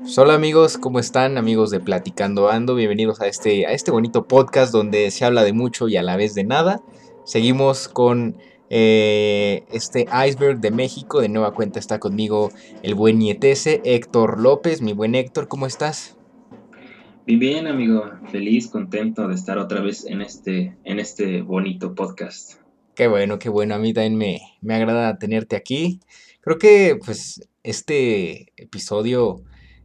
Hola amigos, ¿cómo están? Amigos de Platicando Ando, bienvenidos a este, a este bonito podcast donde se habla de mucho y a la vez de nada. Seguimos con eh, este iceberg de México. De nueva cuenta está conmigo el buen nietese Héctor López. Mi buen Héctor, ¿cómo estás? Bien, bien, amigo. Feliz, contento de estar otra vez en este, en este bonito podcast. Qué bueno, qué bueno. A mí también me, me agrada tenerte aquí. Creo que pues este episodio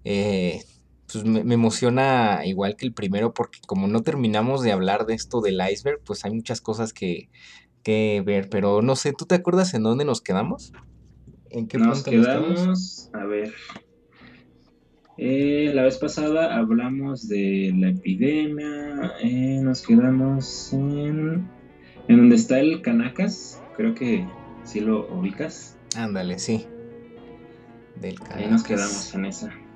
eh, pues me, emociona igual que el primero porque como no terminamos de hablar de esto del iceberg, pues hay muchas cosas que, que ver, pero no sé, ¿tú te acuerdas en dónde nos quedamos? ¿En qué nos quedamos? a ver. Eh, la vez pasada hablamos de la epidemia, eh, nos quedamos en, en donde está el Canacas, creo que sí lo ubicas. Ándale, sí. Del Canacas. Ahí nos quedamos en esa.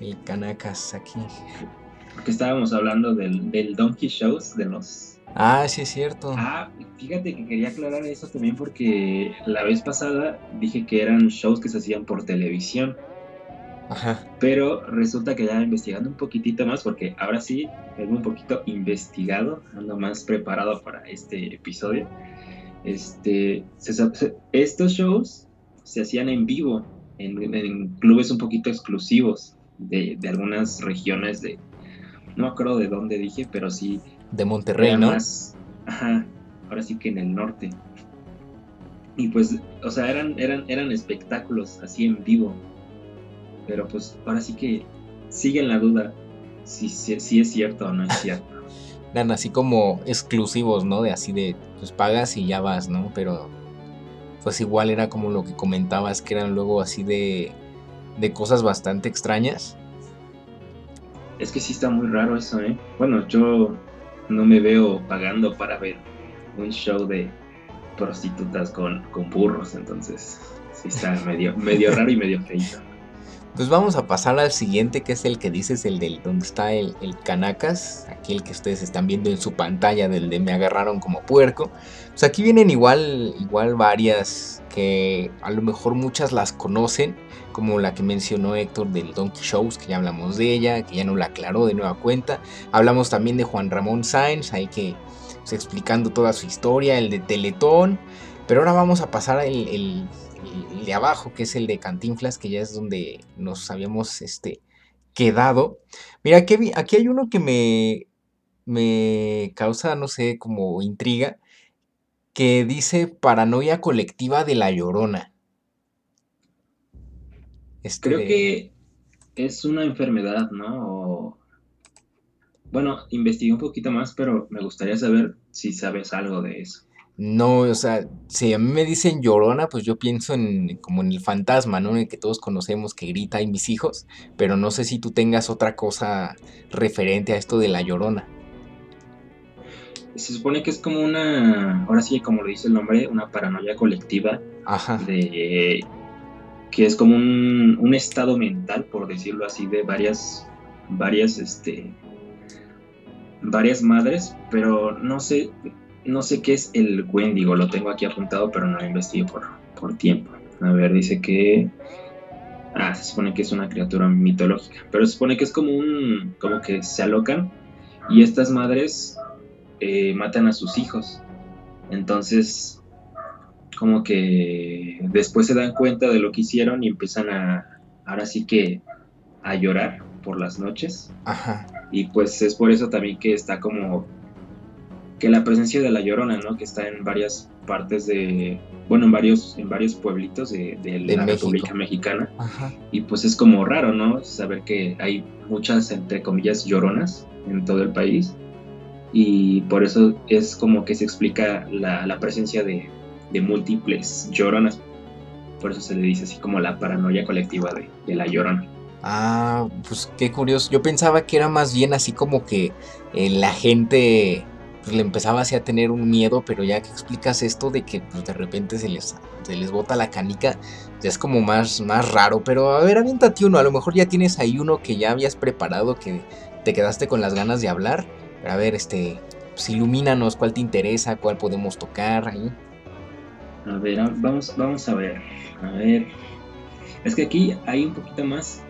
El Canacas aquí. Porque estábamos hablando del, del Donkey Shows, de los Ah, sí es cierto. Ah, fíjate que quería aclarar eso también porque la vez pasada dije que eran shows que se hacían por televisión. Ajá. Pero resulta que ya investigando un poquitito más, porque ahora sí, tengo un poquito investigado, ando más preparado para este episodio. Este, estos shows se hacían en vivo, en, clubes un poquito exclusivos de, de, algunas regiones de, no me acuerdo de dónde dije, pero sí de Monterrey, ¿no? ajá, ahora sí que en el norte. Y pues, o sea, eran, eran, eran espectáculos así en vivo. Pero pues ahora sí que sigue en la duda si, si, es cierto o no es cierto. eran así como exclusivos, ¿no? De así de, pues pagas y ya vas, ¿no? Pero pues igual era como lo que comentabas, que eran luego así de, de cosas bastante extrañas. Es que sí está muy raro eso, ¿eh? Bueno, yo no me veo pagando para ver un show de prostitutas con, con burros, entonces sí está medio, medio raro y medio feito. Pues vamos a pasar al siguiente, que es el que dices, el del donde está el, el Canacas, aquí el que ustedes están viendo en su pantalla, del de me agarraron como puerco. Pues aquí vienen igual, igual varias que a lo mejor muchas las conocen, como la que mencionó Héctor del Donkey Shows, que ya hablamos de ella, que ya no la aclaró de nueva cuenta. Hablamos también de Juan Ramón Sáenz, ahí que pues, explicando toda su historia, el de Teletón. Pero ahora vamos a pasar el de abajo, que es el de Cantinflas, que ya es donde nos habíamos este, quedado. Mira, aquí, aquí hay uno que me, me causa, no sé, como intriga, que dice paranoia colectiva de la llorona. Este Creo que es una enfermedad, ¿no? Bueno, investigué un poquito más, pero me gustaría saber si sabes algo de eso. No, o sea, si a mí me dicen llorona, pues yo pienso en como en el fantasma, ¿no? En el que todos conocemos que grita en mis hijos, pero no sé si tú tengas otra cosa referente a esto de la llorona. Se supone que es como una, ahora sí, como lo dice el nombre, una paranoia colectiva. Ajá. De, que es como un, un estado mental, por decirlo así, de varias, varias, este, varias madres, pero no sé, no sé qué es el Wendigo, lo tengo aquí apuntado, pero no lo investigué por, por tiempo. A ver, dice que. Ah, se supone que es una criatura mitológica, pero se supone que es como un. como que se alocan y estas madres eh, matan a sus hijos. Entonces, como que después se dan cuenta de lo que hicieron y empiezan a. ahora sí que. a llorar por las noches. Ajá. Y pues es por eso también que está como que la presencia de la Llorona, ¿no? Que está en varias partes de, bueno, en varios, en varios pueblitos de, la República Mexicana. Y pues es como raro, ¿no? Saber que hay muchas, entre comillas, lloronas en todo el país. Y por eso es como que se explica la, presencia de, múltiples lloronas. Por eso se le dice así como la paranoia colectiva de, la llorona. Ah, pues qué curioso. Yo pensaba que era más bien así como que eh, la gente pues le empezaba así a tener un miedo, pero ya que explicas esto de que pues, de repente se les, se les bota la canica, ya es como más, más raro. Pero a ver, aviéntate uno, a lo mejor ya tienes ahí uno que ya habías preparado, que te quedaste con las ganas de hablar. A ver, este, pues ilumínanos, cuál te interesa, cuál podemos tocar ahí. A ver, vamos, vamos a ver, a ver. Es que aquí hay un poquito más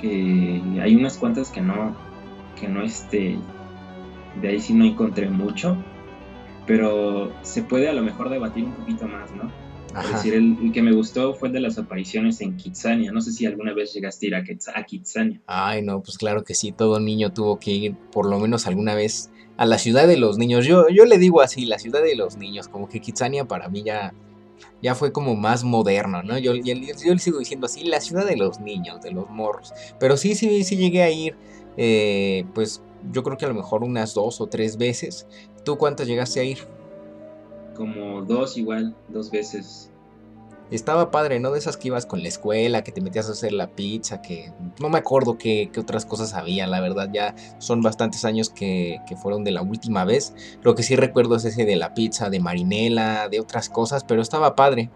que hay unas cuantas que no, que no este, de ahí sí no encontré mucho, pero se puede a lo mejor debatir un poquito más, ¿no? Es decir, el, que me gustó fue el de las apariciones en Kitsania. No sé si alguna vez llegaste a ir a, Kitsania. Ay, no, pues claro que sí. Todo niño tuvo que ir por lo menos alguna vez a la ciudad de los niños. Yo, yo le digo así, la ciudad de los niños. Como que Kitsania para mí ya, ya fue como más moderno, ¿no? Yo, le sigo diciendo así, la ciudad de los niños, de los morros. Pero sí, sí, sí llegué a ir, eh, pues yo creo que a lo mejor unas dos o tres veces. ¿Tú cuántas llegaste a ir? como dos igual, dos veces. Estaba padre, ¿no? De esas que ibas con la escuela, que te metías a hacer la pizza, que no me acuerdo qué, otras cosas había, la verdad ya son bastantes años que, fueron de la última vez. Lo que sí recuerdo es ese de la pizza, de marinela, de otras cosas, pero estaba padre.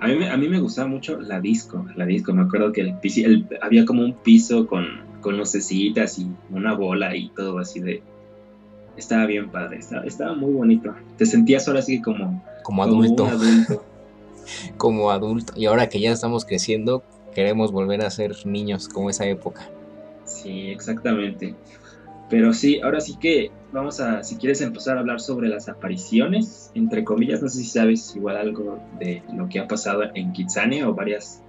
A mí, a mí me gustaba mucho la disco, la disco, me acuerdo que el, había como un piso con, con lucecitas y una bola y todo así de, estaba bien padre, estaba, muy bonito. Te sentías ahora sí como, como adulto. Como, adulto. Y ahora que ya estamos creciendo, queremos volver a ser niños como esa época. Sí, exactamente. Pero sí, ahora sí que vamos a, si quieres empezar a hablar sobre las apariciones, entre comillas, no sé si sabes igual algo de lo que ha pasado en Kitsania o varias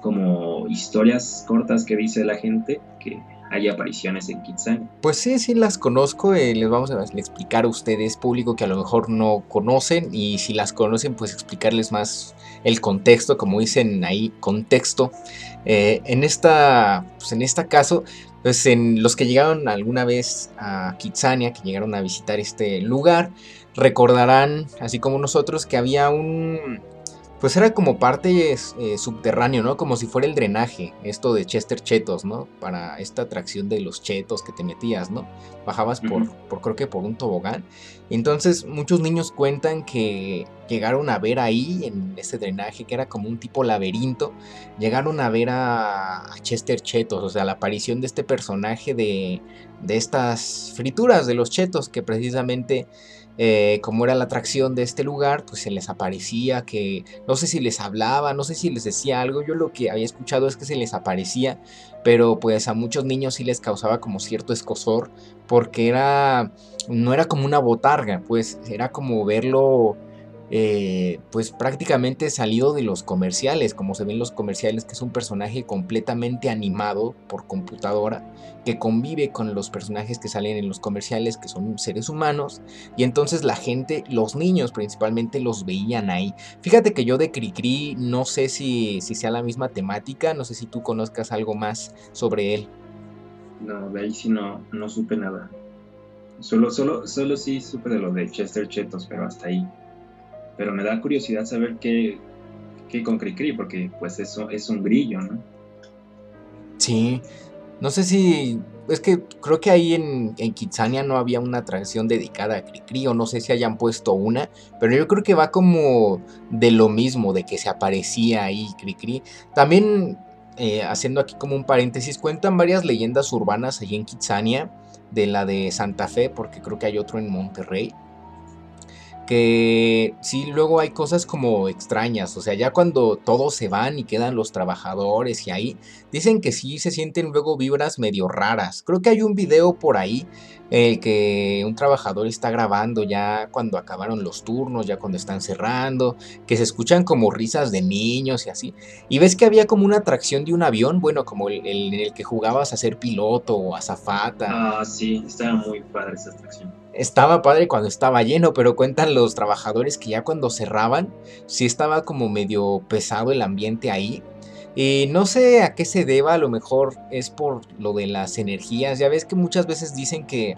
como historias cortas que dice la gente que hay apariciones en Kitsania. Pues sí, sí las conozco, eh, les vamos a explicar a ustedes, público que a lo mejor no conocen, y si las conocen, pues explicarles más el contexto, como dicen ahí, contexto. Eh, en, esta, pues en este caso, pues en los que llegaron alguna vez a Kitsania, que llegaron a visitar este lugar, recordarán, así como nosotros, que había un, pues era como parte eh, subterráneo, ¿no? Como si fuera el drenaje, esto de Chester Chetos, ¿no? Para esta atracción de los chetos que te metías, ¿no? Bajabas por, por creo que por un tobogán. Entonces muchos niños cuentan que llegaron a ver ahí, en este drenaje, que era como un tipo laberinto, llegaron a ver a, Chester Chetos, o sea, la aparición de este personaje de, de estas frituras de los chetos que precisamente eh, como era la atracción de este lugar, pues se les aparecía que, no sé si les hablaba, no sé si les decía algo, yo lo que había escuchado es que se les aparecía, pero pues a muchos niños sí les causaba como cierto escosor, porque era, no era como una botarga, pues era como verlo eh, pues prácticamente salido de los comerciales, como se ven los comerciales, que es un personaje completamente animado por computadora, que convive con los personajes que salen en los comerciales, que son seres humanos, y entonces la gente, los niños principalmente, los veían ahí. Fíjate que yo de Cricri no sé si, si sea la misma temática, no sé si tú conozcas algo más sobre él. No, de ahí sí no, no supe nada. Solo, solo, solo sí supe de lo de Chester Chetos, pero hasta ahí pero me da curiosidad saber qué, qué con Cricri, porque pues eso es un grillo, ¿no? Sí, no sé si. Es que creo que ahí en, en Kitsania no había una atracción dedicada a Cricri, o no sé si hayan puesto una, pero yo creo que va como de lo mismo, de que se aparecía ahí Cricri. También, eh, haciendo aquí como un paréntesis, cuentan varias leyendas urbanas allí en Kitsania, de la de Santa Fe, porque creo que hay otro en Monterrey que sí, luego hay cosas como extrañas, o sea, ya cuando todos se van y quedan los trabajadores y ahí, dicen que sí se sienten luego vibras medio raras. Creo que hay un video por ahí el que un trabajador está grabando ya cuando acabaron los turnos, ya cuando están cerrando, que se escuchan como risas de niños y así. Y ves que había como una atracción de un avión, bueno, como el, en el que jugabas a ser piloto o azafata. Ah, sí, estaba muy padre esa atracción estaba padre cuando estaba lleno, pero cuentan los trabajadores que ya cuando cerraban, sí estaba como medio pesado el ambiente ahí. Y no sé a qué se deba, a lo mejor es por lo de las energías. Ya ves que muchas veces dicen que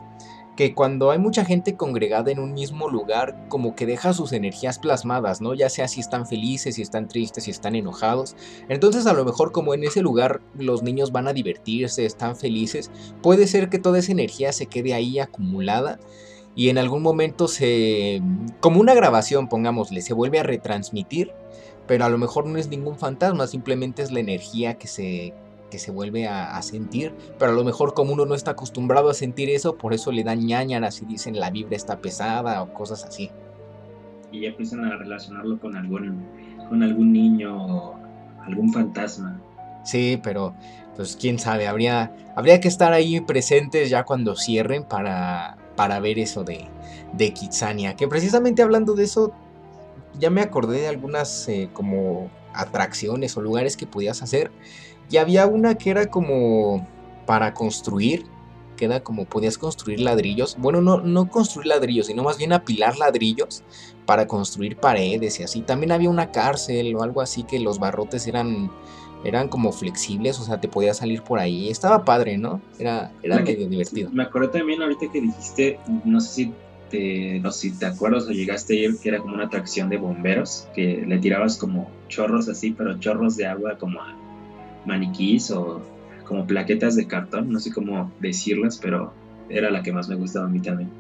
que cuando hay mucha gente congregada en un mismo lugar, como que deja sus energías plasmadas, ¿no? Ya sea si están felices, si están tristes, si están enojados. Entonces a lo mejor como en ese lugar los niños van a divertirse, están felices, puede ser que toda esa energía se quede ahí acumulada y en algún momento se... como una grabación, pongámosle, se vuelve a retransmitir, pero a lo mejor no es ningún fantasma, simplemente es la energía que se, que se vuelve a, sentir, pero a lo mejor como uno no está acostumbrado a sentir eso, por eso le dan ñañaras y dicen la vibra está pesada o cosas así. Y ya empiezan a relacionarlo con algún, con algún niño o algún fantasma. Sí, pero pues quién sabe, habría, habría que estar ahí presentes ya cuando cierren para, para ver eso de, de Kitsania. Que precisamente hablando de eso, ya me acordé de algunas eh, como atracciones o lugares que podías hacer. Y había una que era como para construir, que era como podías construir ladrillos. Bueno, no, no construir ladrillos, sino más bien apilar ladrillos para construir paredes y así. También había una cárcel o algo así que los barrotes eran eran como flexibles, o sea, te podías salir por ahí. Estaba padre, ¿no? Era, era medio divertido. Me acuerdo también ahorita que dijiste, no sé si te, no sé si te acuerdas o llegaste a ir, que era como una atracción de bomberos, que le tirabas como chorros así, pero chorros de agua como a maniquís o como plaquetas de cartón, no sé cómo decirlas, pero era la que más me gustaba a mí también.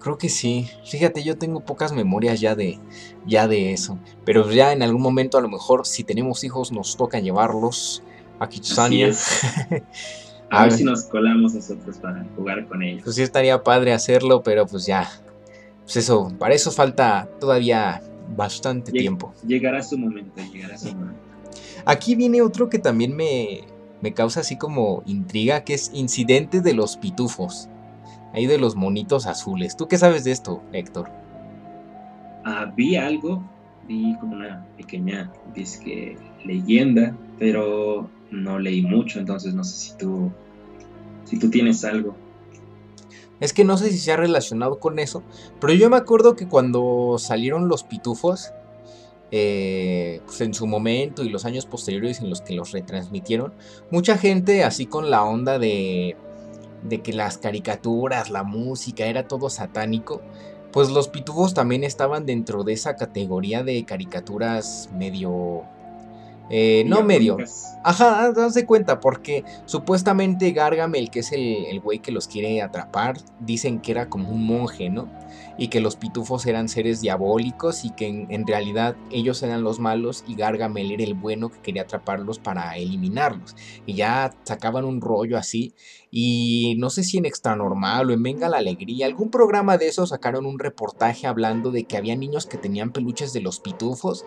Creo que sí. Fíjate, yo tengo pocas memorias ya de, ya de eso. Pero ya en algún momento, a lo mejor, si tenemos hijos, nos toca llevarlos a Kitsania. a, ver, si nos colamos nosotros para jugar con ellos. Pues sí, estaría padre hacerlo, pero pues ya. Pues eso, para eso falta todavía bastante tiempo. Llegará su momento, llegará su momento. Aquí viene otro que también me, me causa así como intriga, que es incidente de los pitufos ahí de los monitos azules. ¿Tú qué sabes de esto, Héctor? Ah, vi algo, vi como una pequeña disque leyenda, pero no leí mucho, entonces no sé si tú, si tú tienes algo. Es que no sé si se ha relacionado con eso, pero yo me acuerdo que cuando salieron los pitufos, eh, pues en su momento y los años posteriores en los que los retransmitieron, mucha gente así con la onda de de que las caricaturas, la música, era todo satánico, pues los pitufos también estaban dentro de esa categoría de caricaturas medio... Eh, no medio. Ajá, de cuenta, porque supuestamente Gargamel, que es el, el güey que los quiere atrapar, dicen que era como un monje, ¿no? y que los pitufos eran seres diabólicos y que en, realidad ellos eran los malos y Gargamel era el bueno que quería atraparlos para eliminarlos. Y ya sacaban un rollo así y no sé si en Extra Normal o en Venga la Alegría, algún programa de esos sacaron un reportaje hablando de que había niños que tenían peluches de los pitufos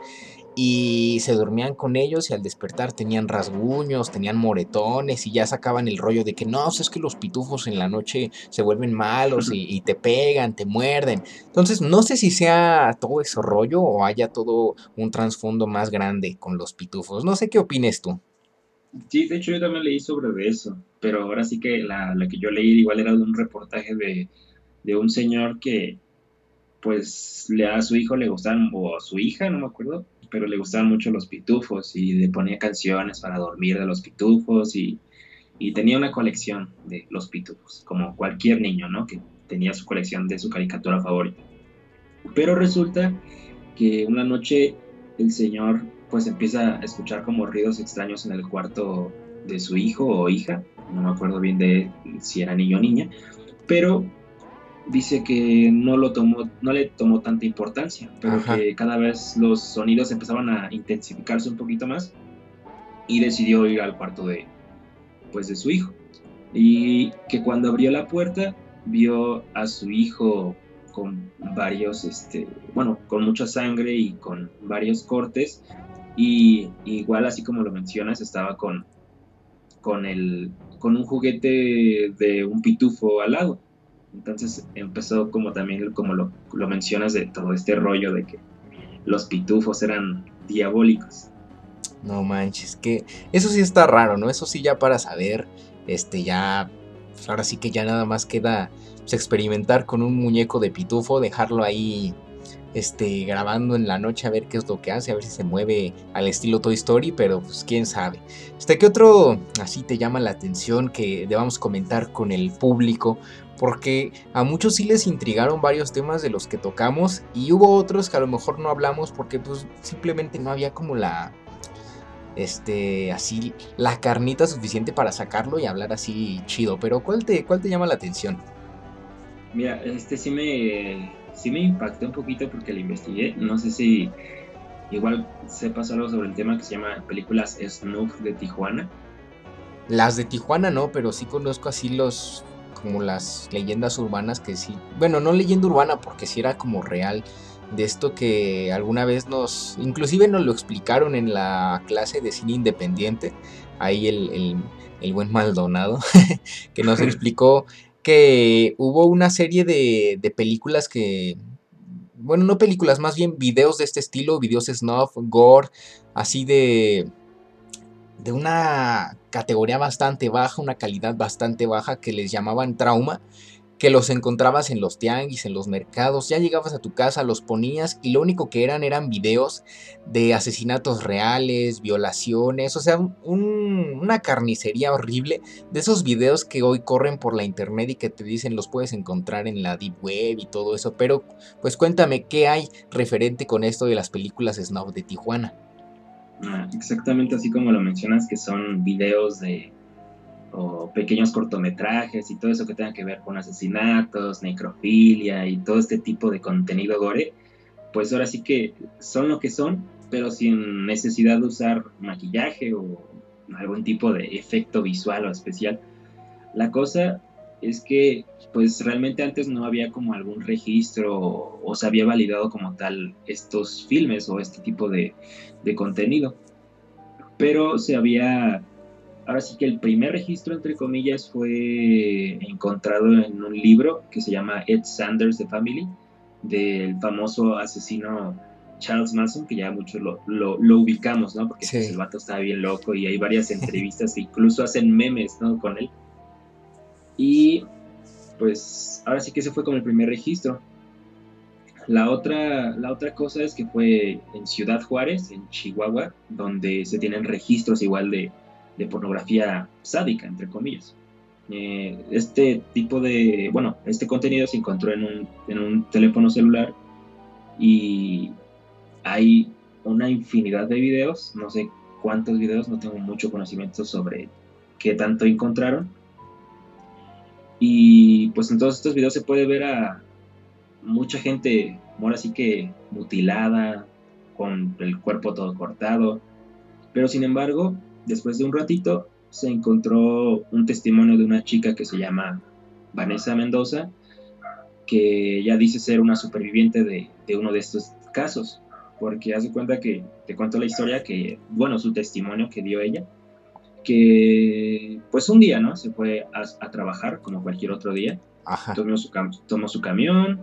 y se dormían con ellos y al despertar tenían rasguños, tenían moretones y ya sacaban el rollo de que no, es que los pitufos en la noche se vuelven malos y, te pegan, te muerden. Entonces no sé si sea todo ese rollo o haya todo un trasfondo más grande con los pitufos. No sé qué opines tú. Sí, de hecho yo también leí sobre eso, pero ahora sí que la, que yo leí igual era de un reportaje de, de un señor que pues le a su hijo le gustaban, o a su hija, no me acuerdo, pero le gustaban mucho los pitufos y le ponía canciones para dormir de los pitufos y, tenía una colección de los pitufos, como cualquier niño, ¿no? Que tenía su colección de su caricatura favorita. Pero resulta que una noche el señor pues empieza a escuchar como ruidos extraños en el cuarto de su hijo o hija, no me acuerdo bien de si era niño o niña, pero dice que no lo tomó, no le tomó tanta importancia, pero que cada vez los sonidos empezaban a intensificarse un poquito más y decidió ir al cuarto de, pues, de su hijo. Y que cuando abrió la puerta vio a su hijo con varios, este, bueno, con mucha sangre y con varios cortes y igual así como lo mencionas estaba con, con el, con un juguete de un pitufo al lado entonces empezó como también, como lo, mencionas, de todo este rollo de que los pitufos eran diabólicos. No manches, que eso sí está raro, ¿no? Eso sí ya para saber, este ya, pues ahora sí que ya nada más queda pues, experimentar con un muñeco de pitufo, dejarlo ahí este, grabando en la noche a ver qué es lo que hace, a ver si se mueve al estilo Toy Story, pero pues quién sabe. Este, ¿qué otro así te llama la atención que debamos comentar con el público? Porque a muchos sí les intrigaron varios temas de los que tocamos y hubo otros que a lo mejor no hablamos porque pues simplemente no había como la este así la carnita suficiente para sacarlo y hablar así chido, pero ¿cuál te cuál te llama la atención? Mira, este sí me sí me impactó un poquito porque lo investigué. No sé si igual sepas algo sobre el tema que se llama películas Snuff de Tijuana. Las de Tijuana no, pero sí conozco así los como las leyendas urbanas que sí. Bueno, no leyenda urbana porque sí era como real de esto que alguna vez nos, inclusive nos lo explicaron en la clase de cine independiente, ahí el, el, buen Maldonado, que nos explicó que hubo una serie de, de películas que, bueno, no películas, más bien videos de este estilo, videos snuff, gore, así de de una categoría bastante baja, una calidad bastante baja que les llamaban trauma, que los encontrabas en los tianguis, en los mercados, ya llegabas a tu casa, los ponías y lo único que eran eran videos de asesinatos reales, violaciones, o sea, una carnicería horrible de esos videos que hoy corren por la internet y que te dicen los puedes encontrar en la deep web y todo eso, pero pues cuéntame qué hay referente con esto de las películas snob de Tijuana. Exactamente así como lo mencionas, que son videos de o pequeños cortometrajes y todo eso que tenga que ver con asesinatos, necrofilia y todo este tipo de contenido gore, pues ahora sí que son lo que son, pero sin necesidad de usar maquillaje o algún tipo de efecto visual o especial. La cosa es que pues realmente antes no había como algún registro o, se había validado como tal estos filmes o este tipo de, de contenido. Pero se había ahora sí que el primer registro, entre comillas, fue encontrado en un libro que se llama Ed Sanders The Family, del famoso asesino Charles Manson, que ya muchos lo, lo, ubicamos, ¿no? Porque pues, el vato estaba bien loco y hay varias entrevistas incluso hacen memes, ¿no? Con él. Y pues ahora sí que ese fue como el primer registro. La otra, la otra cosa es que fue en Ciudad Juárez, en Chihuahua, donde se tienen registros igual de, pornografía sádica, entre comillas. Eh, este tipo de, bueno, este contenido se encontró en un, en un teléfono celular y hay una infinidad de videos, no sé cuántos videos, no tengo mucho conocimiento sobre qué tanto encontraron. Y pues en todos estos videos se puede ver a mucha gente, ahora sí que mutilada, con el cuerpo todo cortado. Pero sin embargo, Después de un ratito se encontró un testimonio de una chica que se llama Vanessa Mendoza, que ya dice ser una superviviente de, uno de estos casos, porque hace cuenta que te cuento la historia que, bueno, su testimonio que dio ella, que pues un día, ¿no? Se fue a, trabajar como cualquier otro día, Tomó, su tomó su camión,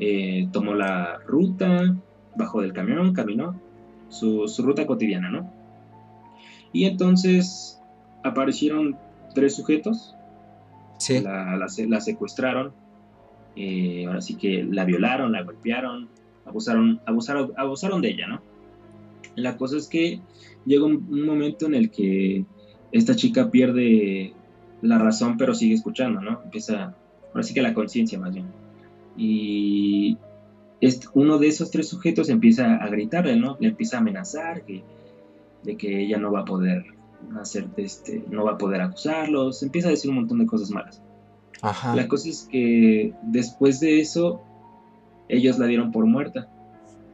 eh, tomó la ruta, bajó del camión, caminó, su, su ruta cotidiana, ¿no? Y entonces aparecieron tres sujetos, la, secuestraron, eh, ahora sí que la violaron, la golpearon, abusaron, abusaron, abusaron de ella, ¿no? La cosa es que llega un, momento en el que esta chica pierde la razón, pero sigue escuchando, ¿no? Empieza, ahora sí que la conciencia más bien. Y uno de esos tres sujetos empieza a gritarle, ¿no? Le empieza a amenazar, que de que ella no va a poder hacer este, no va a poder acusarlos, empieza a decir un montón de cosas malas. La cosa es que después de eso, ellos la dieron por muerta.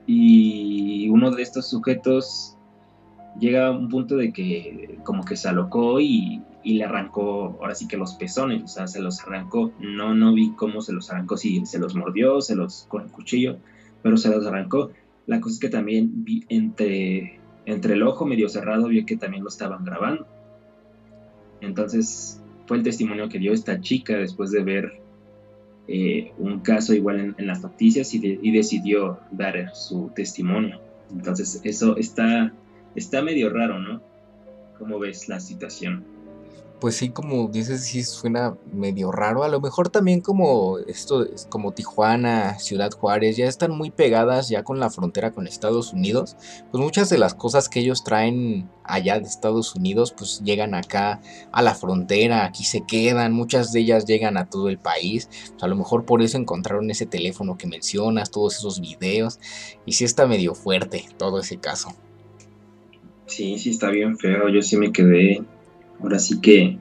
Y uno de estos sujetos llega a un punto de que como que se alocó y, le arrancó, ahora sí que los pezones, o sea, se los arrancó. No, no vi cómo se los arrancó, si se los mordió, se los con el cuchillo, pero se los arrancó. La cosa es que también vi entre entre el ojo medio cerrado vio que también lo estaban grabando. Entonces fue el testimonio que dio esta chica después de ver eh, un caso igual en, las noticias y, decidió dar su testimonio. Entonces eso está, está medio raro, ¿no? ¿Cómo ves la situación? pues sí, como dices, sí suena medio raro. A lo mejor también como esto, como Tijuana, Ciudad Juárez, ya están muy pegadas ya con la frontera con Estados Unidos. Pues muchas de las cosas que ellos traen allá de Estados Unidos, pues llegan acá a la frontera, aquí se quedan, muchas de ellas llegan a todo el país. A lo mejor por eso encontraron ese teléfono que mencionas, todos esos videos. Y sí está medio fuerte todo ese caso. Sí, sí está bien feo. Yo sí me quedé ahora sí que,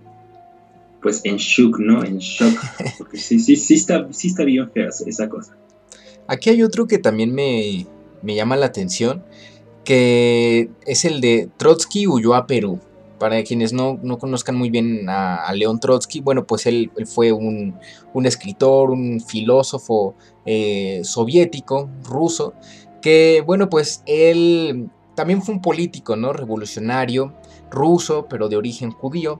pues en shock, ¿no? En shock. Porque sí, sí, sí está, sí está bien fea esa cosa. Aquí hay otro que también me, llama la atención, que es el de Trotsky huyó a Perú. Para quienes no, conozcan muy bien a, León Trotsky, bueno, pues él, fue un, escritor, un filósofo eh, soviético, ruso, que, bueno, pues él también fue un político, ¿no? Revolucionario, ruso, pero de origen judío,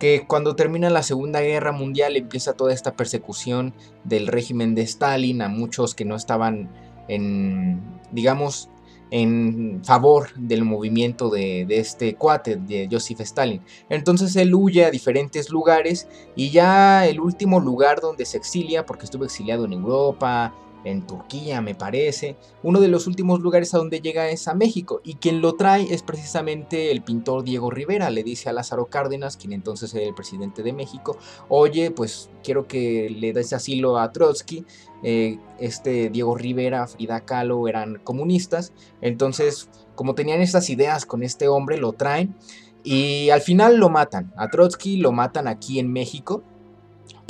que cuando termina la Segunda Guerra Mundial empieza toda esta persecución del régimen de Stalin a muchos que no estaban en, digamos, en favor del movimiento de, este cuate, de Joseph Stalin. Entonces él huye a diferentes lugares y ya el último lugar donde se exilia, porque estuvo exiliado en Europa, en Turquía, me parece. Uno de los últimos lugares a donde llega es a México y quien lo trae es precisamente el pintor Diego Rivera. Le dice a Lázaro Cárdenas, quien entonces era el presidente de México, oye, pues quiero que le des asilo a Trotsky. Eh, este Diego Rivera, Frida Kahlo eran comunistas. Entonces, como tenían estas ideas con este hombre, lo traen. Y al final lo matan. A Trotsky lo matan aquí en México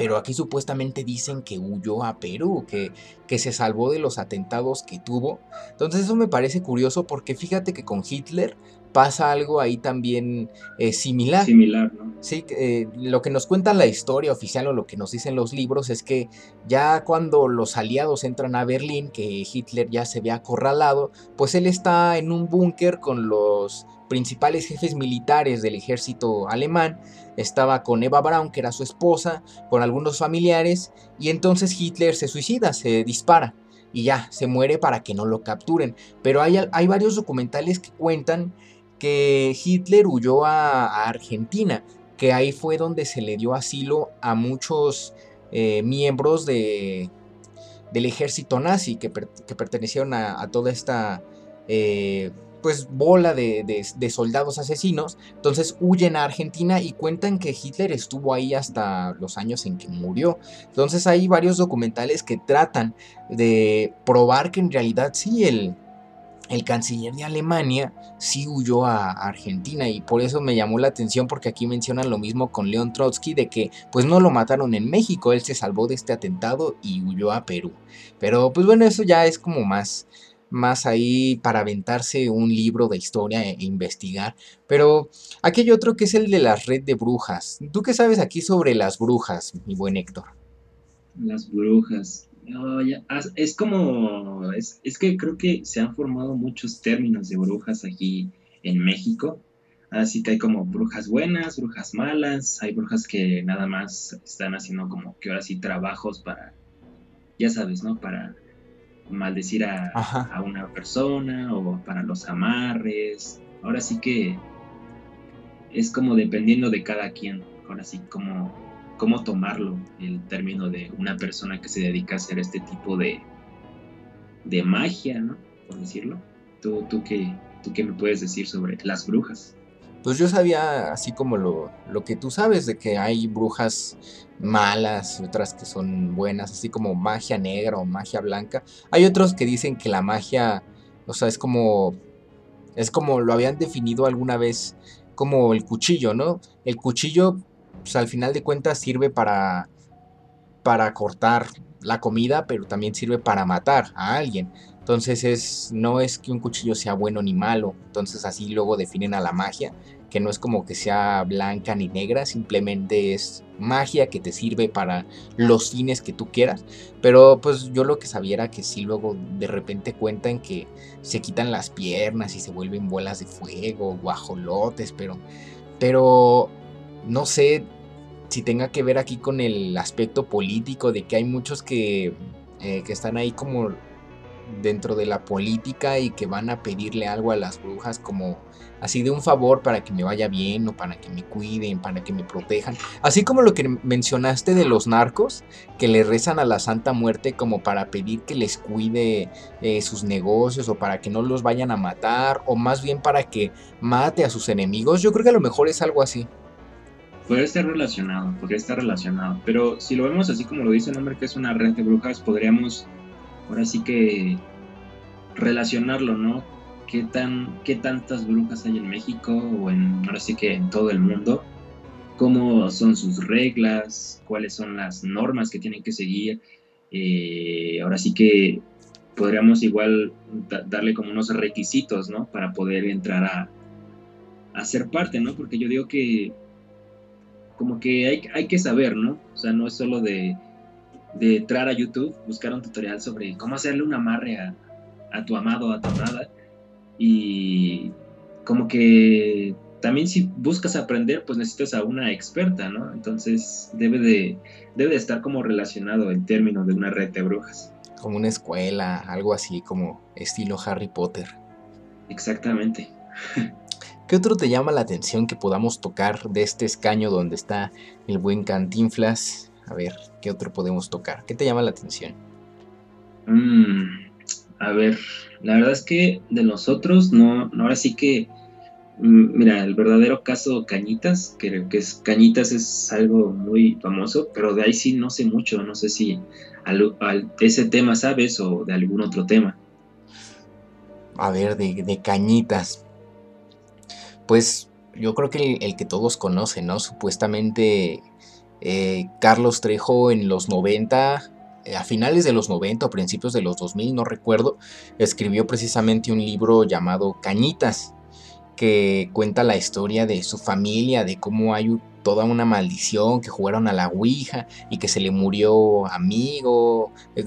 pero aquí supuestamente dicen que huyó a Perú, que, que se salvó de los atentados que tuvo. Entonces eso me parece curioso porque fíjate que con Hitler pasa algo ahí también eh, similar. Similar, ¿no? Sí, eh, lo que nos cuenta la historia oficial o lo que nos dicen los libros es que ya cuando los aliados entran a Berlín, que Hitler ya se ve acorralado, pues él está en un búnker con los principales jefes militares del ejército alemán. Estaba con Eva Braun, que era su esposa, con algunos familiares, y entonces Hitler se suicida, se dispara y ya, se muere para que no lo capturen. Pero hay, hay varios documentales que cuentan que Hitler huyó a, Argentina, que ahí fue donde se le dio asilo a muchos eh, miembros de, del ejército nazi que, pertenecieron a, toda esta eh, pues bola de, de, soldados asesinos. Entonces huyen a Argentina y cuentan que Hitler estuvo ahí hasta los años en que murió. Entonces hay varios documentales que tratan de probar que en realidad sí el, el canciller de Alemania sí huyó a Argentina y por eso me llamó la atención porque aquí mencionan lo mismo con León Trotsky de que pues no lo mataron en México, él se salvó de este atentado y huyó a Perú. Pero pues bueno, eso ya es como más más ahí para aventarse un libro de historia e investigar. Pero aquí hay otro que es el de la red de brujas. ¿Tú qué sabes aquí sobre las brujas, mi buen Héctor? Las brujas es como, es, que creo que se han formado muchos términos de brujas aquí en México. Así que hay como brujas buenas, brujas malas, hay brujas que nada más están haciendo como que ahora sí trabajos para, ya sabes, ¿no? Para maldecir a, a una persona o para los amarres. Ahora sí que es como dependiendo de cada quien. Ahora sí, como cómo tomarlo, el término de una persona que se dedica a hacer este tipo de, de magia, ¿no? Por decirlo. ¿Tú, tú, qué, ¿Tú qué me puedes decir sobre las brujas? Pues yo sabía, así como lo, lo que tú sabes, de que hay brujas malas, otras que son buenas, así como magia negra o magia blanca. Hay otros que dicen que la magia, o sea, es como, es como lo habían definido alguna vez como el cuchillo, ¿no? El cuchillo pues al final de cuentas sirve para, para cortar la comida, pero también sirve para matar a alguien. Entonces es, no es que un cuchillo sea bueno ni malo. Entonces así luego definen a la magia, que no es como que sea blanca ni negra, simplemente es magia que te sirve para los fines que tú quieras. Pero pues yo lo que sabía era que sí luego de repente cuentan que se quitan las piernas y se vuelven bolas de fuego, guajolotes, pero... Pero no sé si tenga que ver aquí con el aspecto político de que hay muchos que, eh, que están ahí como dentro de la política y que van a pedirle algo a las brujas como así de un favor para que me vaya bien o para que me cuiden, para que me protejan. Así como lo que mencionaste de los narcos, que le rezan a la Santa Muerte como para pedir que les cuide eh, sus negocios o para que no los vayan a matar o más bien para que mate a sus enemigos. Yo creo que a lo mejor es algo así. Puede estar relacionado, podría estar relacionado. Pero si lo vemos así como lo dice el nombre, que es una red de brujas, podríamos ahora sí que relacionarlo, ¿no? ¿Qué, tan, qué tantas brujas hay en México o en, ahora sí que en todo el mundo? ¿Cómo son sus reglas? ¿Cuáles son las normas que tienen que seguir? Eh, ahora sí que podríamos igual darle como unos requisitos, ¿no? Para poder entrar a, a ser parte, ¿no? Porque yo digo que como que hay, hay que saber, ¿no? O sea, no es solo de, de entrar a YouTube, buscar un tutorial sobre cómo hacerle un amarre a, a tu amado a tu amada. Y como que también si buscas aprender, pues necesitas a una experta, ¿no? Entonces debe de, debe de estar como relacionado el término de una red de brujas. Como una escuela, algo así como estilo Harry Potter. Exactamente. ¿Qué otro te llama la atención que podamos tocar de este escaño donde está el buen Cantinflas? A ver, ¿qué otro podemos tocar? ¿Qué te llama la atención? Mm, a ver, la verdad es que de nosotros, no, no ahora sí que, mm, mira, el verdadero caso Cañitas, que, que es Cañitas es algo muy famoso, pero de ahí sí no sé mucho, no sé si al, ese tema sabes o de algún otro tema. A ver, de, de Cañitas, pues yo creo que el, que todos conocen, ¿no? Supuestamente eh, Carlos Trejo en los 90, eh, a finales de los 90 o principios de los 2000, no recuerdo, escribió precisamente un libro llamado Cañitas, que cuenta la historia de su familia, de cómo hay toda una maldición, que jugaron a la Ouija y que se le murió amigo, eh,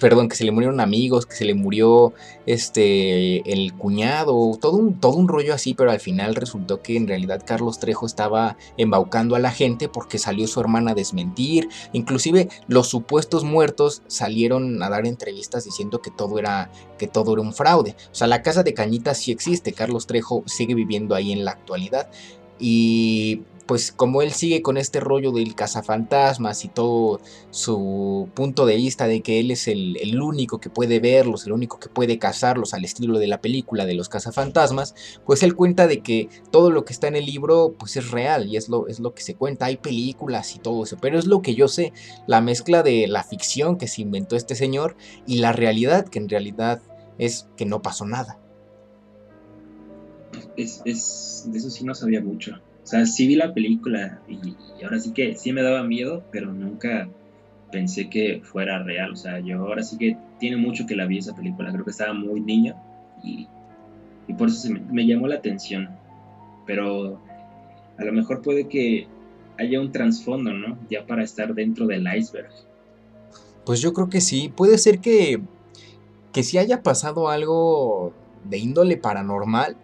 perdón, que se le murieron amigos, que se le murió este el cuñado, todo un, todo un rollo así, pero al final resultó que en realidad Carlos Trejo estaba embaucando a la gente porque salió su hermana a desmentir, inclusive los supuestos muertos salieron a dar entrevistas diciendo que todo era que todo era un fraude. O sea, la casa de Cañitas sí existe, Carlos Trejo sigue viviendo ahí en la actualidad. Y pues como él sigue con este rollo del cazafantasmas y todo su punto de vista de que él es el, único que puede verlos, el único que puede cazarlos al estilo de la película de los cazafantasmas, pues él cuenta de que todo lo que está en el libro pues es real y es lo, es lo que se cuenta, hay películas y todo eso, pero es lo que yo sé, la mezcla de la ficción que se inventó este señor y la realidad que en realidad es que no pasó nada. Es, de eso sí no sabía mucho. O sea, sí vi la película y, ahora sí que sí me daba miedo, pero nunca pensé que fuera real. O sea, yo ahora sí que tiene mucho que la vi esa película. Creo que estaba muy niña y, por eso me, llamó la atención. Pero a lo mejor puede que haya un trasfondo, ¿no? Ya para estar dentro del iceberg. Pues yo creo que sí. Puede ser que, que si haya pasado algo de índole paranormal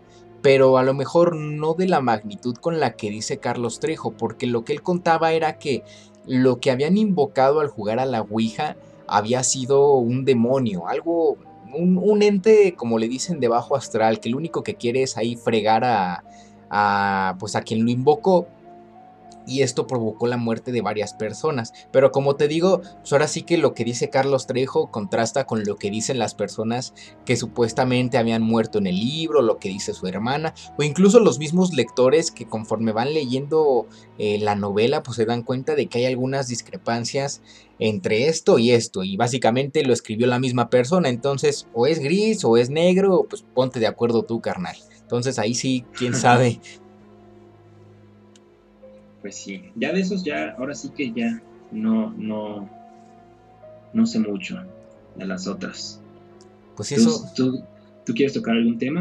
pero a lo mejor no de la magnitud con la que dice Carlos Trejo, porque lo que él contaba era que lo que habían invocado al jugar a la Ouija había sido un demonio, algo, un, ente, como le dicen, de bajo astral, que lo único que quiere es ahí fregar a, a pues a quien lo invocó y esto provocó la muerte de varias personas. Pero como te digo, pues ahora sí que lo que dice Carlos Trejo contrasta con lo que dicen las personas que supuestamente habían muerto en el libro, lo que dice su hermana, o incluso los mismos lectores que conforme van leyendo eh, la novela, pues se dan cuenta de que hay algunas discrepancias entre esto y esto, y básicamente lo escribió la misma persona, entonces o es gris o es negro, pues ponte de acuerdo tú, carnal. Entonces ahí sí, quién sabe pues sí, ya de esos ya, ahora sí que ya no, no, no sé mucho de las otras. Pues eso. ¿Tú, tú, quieres tocar algún tema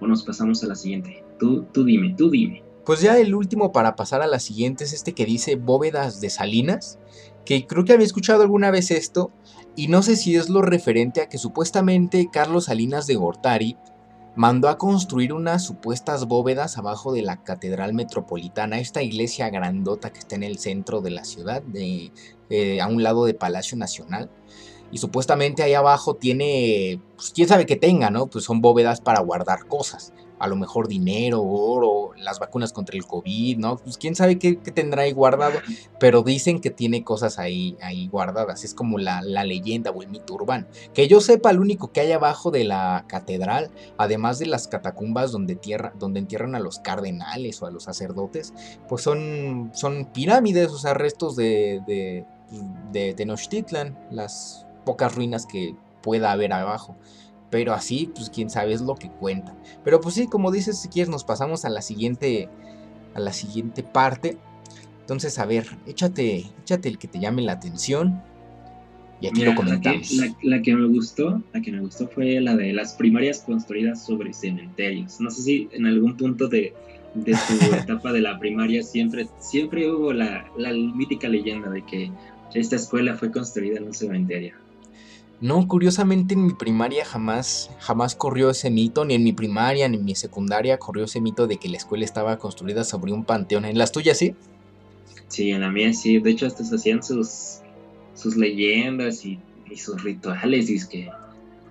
o, nos pasamos a la siguiente? Tú, tú dime, tú dime. Pues ya el último para pasar a la siguiente es este que dice bóvedas de Salinas, que creo que había escuchado alguna vez esto, y no sé si es lo referente a que supuestamente Carlos Salinas de Gortari mandó a construir unas supuestas bóvedas abajo de la Catedral Metropolitana, esta iglesia grandota que está en el centro de la ciudad, eh, a un lado de Palacio Nacional. Y supuestamente ahí abajo tiene, pues quién sabe qué tenga, ¿no? Pues son bóvedas para guardar cosas a lo mejor dinero, oro, las vacunas contra el COVID, ¿no? Pues quién sabe qué, tendrá ahí guardado, pero dicen que tiene cosas ahí, ahí guardadas, es como la, leyenda o el mito urbano. Que yo sepa, lo único que hay abajo de la catedral, además de las catacumbas donde, tierra, donde entierran a los cardenales o a los sacerdotes, pues son, son pirámides, o sea, restos de, de, de Tenochtitlan, las pocas ruinas que pueda haber abajo. Pero así, pues quién sabe es lo que cuenta. Pero pues sí, como dices, si quieres nos pasamos a la siguiente a la siguiente parte. Entonces, a ver, échate, échate el que te llame la atención. Y aquí lo comentamos. La que, me gustó, la que me gustó fue la de las primarias construidas sobre cementerios. No sé si en algún punto de de su etapa de la primaria siempre, siempre hubo la, la mítica leyenda de que esta escuela fue construida en un cementerio. No, curiosamente en mi primaria jamás, jamás corrió ese mito, ni en mi primaria ni en mi secundaria corrió ese mito de que la escuela estaba construida sobre un panteón. ¿En las tuyas sí? Sí, en la mía sí. De hecho, hasta se hacían sus, sus leyendas y, sus rituales. Y es que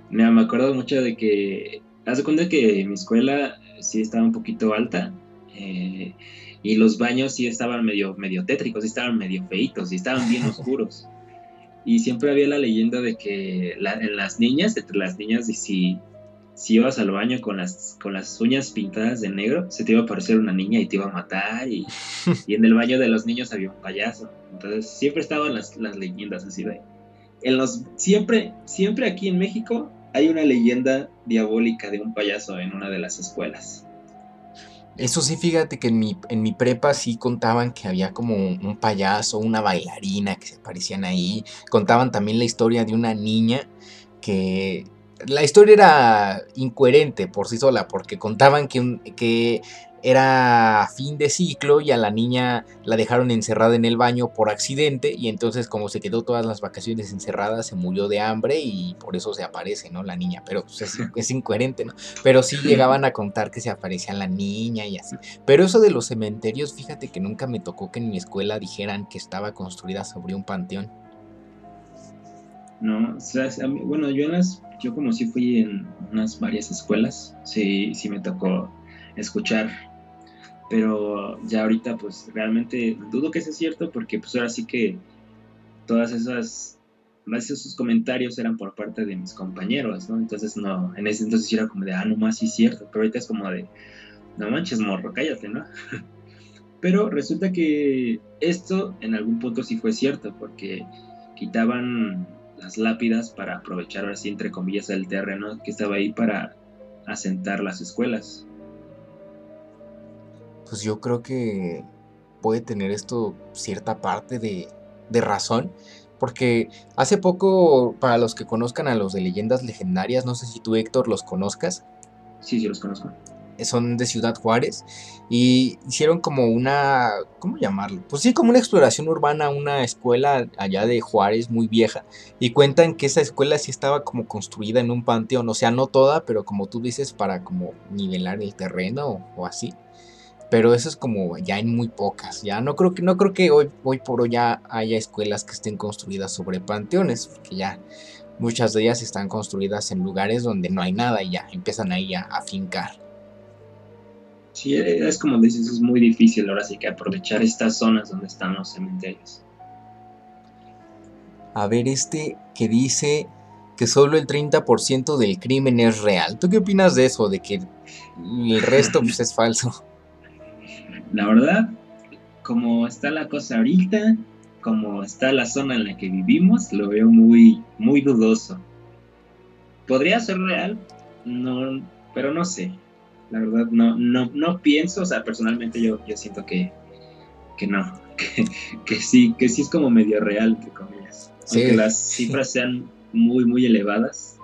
me, acuerdo mucho de que. Hace cuenta que mi escuela sí estaba un poquito alta. Eh, y los baños sí estaban medio, medio tétricos, sí estaban medio feitos, y estaban bien oscuros. Y siempre había la leyenda de que en las niñas, entre las niñas, si, si ibas al baño con las, con las uñas pintadas de negro, se te iba a aparecer una niña y te iba a matar. Y, en el baño de los niños había un payaso. Entonces siempre estaban las, las leyendas así de... En los, siempre, siempre aquí en México hay una leyenda diabólica de un payaso en una de las escuelas. Eso sí, fíjate que en mi, en mi prepa sí contaban que había como un payaso, una bailarina que se aparecían ahí. Contaban también la historia de una niña que... La historia era incoherente por sí sola, porque contaban que, que era fin de ciclo y a la niña la dejaron encerrada en el baño por accidente y entonces como se quedó todas las vacaciones encerrada se murió de hambre y por eso se aparece, ¿no? La niña, pero pues, es, incoherente, ¿no? Pero sí llegaban a contar que se aparecía la niña y así. Pero eso de los cementerios, fíjate que nunca me tocó que en mi escuela dijeran que estaba construida sobre un panteón. No, o sea, bueno, yo en las, yo como sí fui en unas varias escuelas, sí, sí me tocó escuchar pero ya ahorita pues realmente dudo que sea cierto porque pues ahora sí que todas esas más esos comentarios eran por parte de mis compañeros, ¿no? Entonces no, en ese entonces era como de, ah, no más sí es cierto, pero ahorita es como de, no manches morro, cállate, ¿no? pero resulta que esto en algún punto sí fue cierto porque quitaban las lápidas para aprovechar así entre comillas el terreno que estaba ahí para asentar las escuelas pues yo creo que puede tener esto cierta parte de, razón. Porque hace poco, para los que conozcan a los de leyendas legendarias, no sé si tú Héctor los conozcas. Sí, sí los conozco. Son de Ciudad Juárez y hicieron como una, ¿cómo llamarlo? Pues sí, como una exploración urbana, una escuela allá de Juárez muy vieja. Y cuentan que esa escuela sí estaba como construida en un panteón, o sea, no toda, pero como tú dices, para como nivelar el terreno o así pero eso es como ya en muy pocas. Ya no creo que no creo que hoy, hoy por hoy ya haya escuelas que estén construidas sobre panteones, porque ya muchas de ellas están construidas en lugares donde no hay nada y ya empiezan ahí a afincar. Sí, es como dices, es muy difícil ahora sí que aprovechar estas zonas donde están los cementerios. A ver, este que dice que solo el 30% del crimen es real. ¿Tú qué opinas de eso? De que el resto pues, es falso. La verdad, como está la cosa ahorita, como está la zona en la que vivimos, lo veo muy, muy dudoso. ¿Podría ser real? No, pero no sé. La verdad, no, no, no pienso, o sea, personalmente yo, yo siento que, que no, que, sí, que sí es como medio real, entre comillas. Aunque las cifras sean muy, muy elevadas,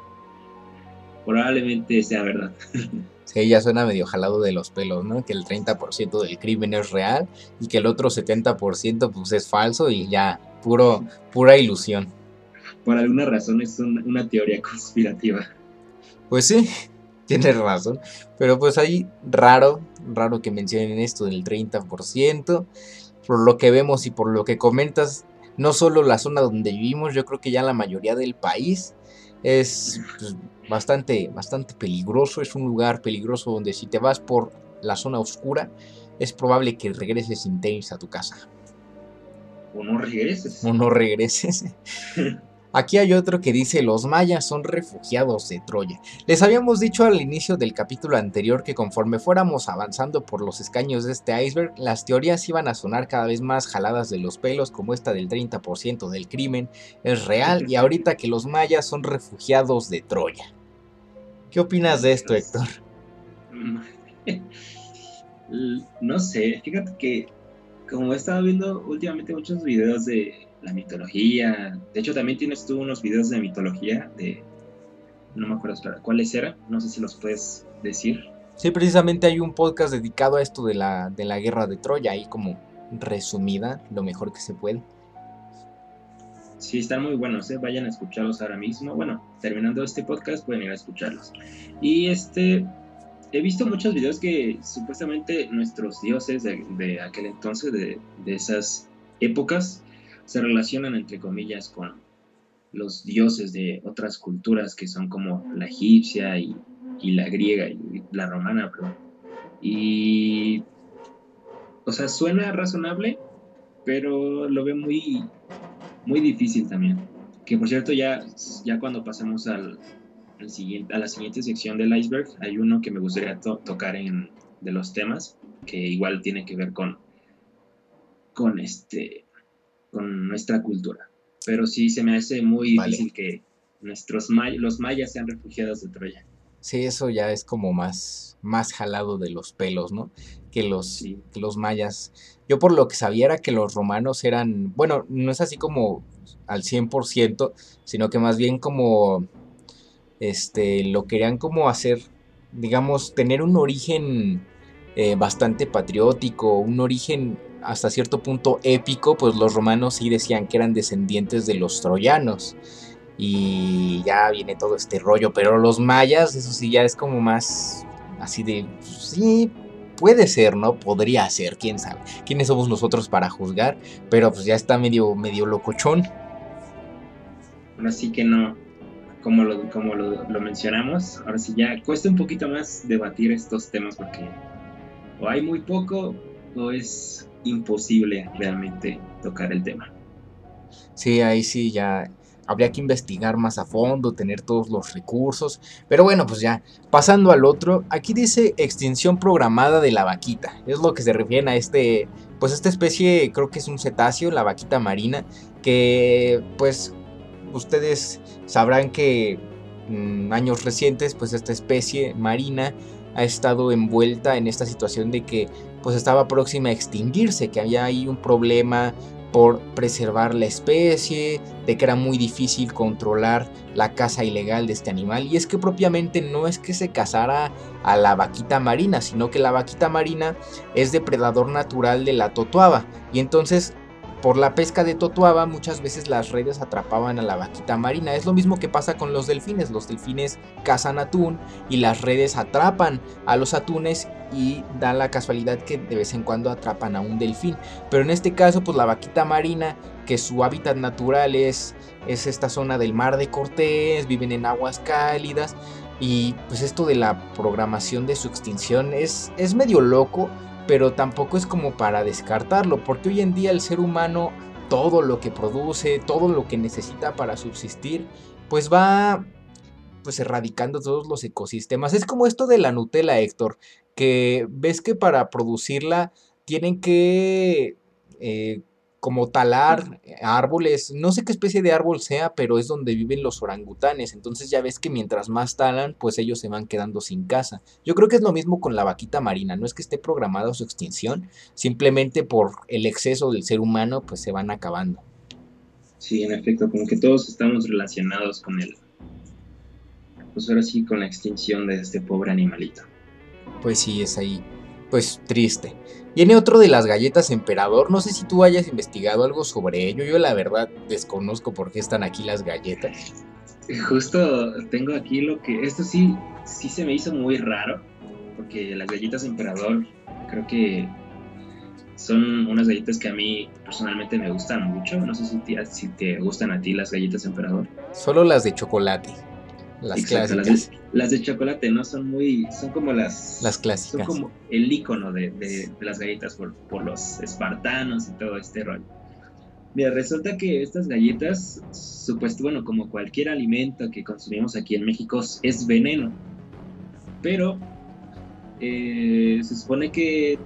probablemente sea verdad. Sí, ya suena medio jalado de los pelos, ¿no? Que el 30% del crimen es real y que el otro 70% pues es falso y ya, puro, pura ilusión. Por alguna razón es una teoría conspirativa. Pues sí, tienes razón. Pero pues ahí raro, raro que mencionen esto del 30%. Por lo que vemos y por lo que comentas, no solo la zona donde vivimos, yo creo que ya la mayoría del país es pues, bastante, bastante peligroso. Es un lugar peligroso donde si te vas por la zona oscura, es probable que regreses intensa a tu casa. O no regreses. O no regreses. Aquí hay otro que dice los mayas son refugiados de Troya. Les habíamos dicho al inicio del capítulo anterior que conforme fuéramos avanzando por los escaños de este iceberg, las teorías iban a sonar cada vez más jaladas de los pelos, como esta del 30% del crimen es real y ahorita que los mayas son refugiados de Troya. ¿Qué opinas de esto, Héctor? No sé, fíjate que como he estado viendo últimamente muchos videos de la mitología. De hecho, también tienes tú unos videos de mitología de. No me acuerdo, espera, ¿cuáles eran? No sé si los puedes decir. Sí, precisamente hay un podcast dedicado a esto de la, de la guerra de Troya, ahí como resumida, lo mejor que se puede. Sí, están muy buenos, ¿eh? vayan a escucharlos ahora mismo. Bueno, terminando este podcast pueden ir a escucharlos. Y este, he visto muchos videos que supuestamente nuestros dioses de, aquel entonces, de, esas épocas, se relacionan entre comillas con los dioses de otras culturas que son como la egipcia y, la griega y la romana, Y, o sea, suena razonable, pero lo veo muy, muy difícil también. Que por cierto, ya, ya cuando pasemos al, siguiente, a la siguiente sección del iceberg, hay uno que me gustaría tocar en, de los temas, que igual tiene que ver con, con, este, con nuestra cultura. Pero sí se me hace muy difícil que nuestros los mayas sean refugiados de Troya. Sí, eso ya es como más, más jalado de los pelos, ¿no? Que los, que los mayas. Yo por lo que sabía era que los romanos eran, bueno, no es así como al 100%, sino que más bien como, este, lo querían como hacer, digamos, tener un origen eh, bastante patriótico, un origen hasta cierto punto épico, pues los romanos sí decían que eran descendientes de los troyanos y ya viene todo este rollo, pero los mayas, eso sí, ya es como más así de, sí, puede ser, ¿no? Podría ser, quién sabe. ¿Quiénes somos nosotros para juzgar? Pero pues ya está medio, medio locochón. Ahora sí que no, como lo, como lo, lo mencionamos, ahora sí ya cuesta un poquito más debatir estos temas porque o hay muy poco o es imposible realmente tocar el tema. Sí, ahí sí ya habría que investigar más a fondo, tener todos los recursos. Pero bueno, pues ya, pasando al otro, aquí dice extinción programada de la vaquita. Es lo que se refiere a este, pues esta especie, creo que es un cetáceo, la vaquita marina, que pues ustedes sabrán que en mm, años recientes, pues esta especie marina ha estado envuelta en esta situación de que pues estaba próxima a extinguirse, que había ahí un problema por preservar la especie, de que era muy difícil controlar la caza ilegal de este animal. Y es que propiamente no es que se cazara a la vaquita marina, sino que la vaquita marina es depredador natural de la totoaba. Y entonces por la pesca de totuaba muchas veces las redes atrapaban a la vaquita marina. Es lo mismo que pasa con los delfines. Los delfines cazan atún y las redes atrapan a los atunes y da la casualidad que de vez en cuando atrapan a un delfín. Pero en este caso pues la vaquita marina que su hábitat natural es, es esta zona del mar de Cortés, viven en aguas cálidas y pues esto de la programación de su extinción es, es medio loco pero tampoco es como para descartarlo, porque hoy en día el ser humano, todo lo que produce, todo lo que necesita para subsistir, pues va pues erradicando todos los ecosistemas. Es como esto de la Nutella, Héctor, que ves que para producirla tienen que eh, como talar árboles, no sé qué especie de árbol sea, pero es donde viven los orangutanes, entonces ya ves que mientras más talan, pues ellos se van quedando sin casa. Yo creo que es lo mismo con la vaquita marina, no es que esté programada su extinción, simplemente por el exceso del ser humano, pues se van acabando. Sí, en efecto, como que todos estamos relacionados con él. Pues ahora sí, con la extinción de este pobre animalito. Pues sí, es ahí, pues triste. Viene otro de las galletas emperador. No sé si tú hayas investigado algo sobre ello. Yo la verdad desconozco por qué están aquí las galletas. Justo tengo aquí lo que... Esto sí, sí se me hizo muy raro. Porque las galletas emperador creo que son unas galletas que a mí personalmente me gustan mucho. No sé si si te gustan a ti las galletas emperador. Solo las de chocolate. Las clásicas. Las de, chocolate, ¿no? Son muy, son como las... Las clásicas. Son como el icono de, las galletas por, por, los espartanos y todo este rol. Mira, resulta que estas galletas, supuesto, bueno, como cualquier alimento que consumimos aquí en México, es veneno. Pero eh, se supone que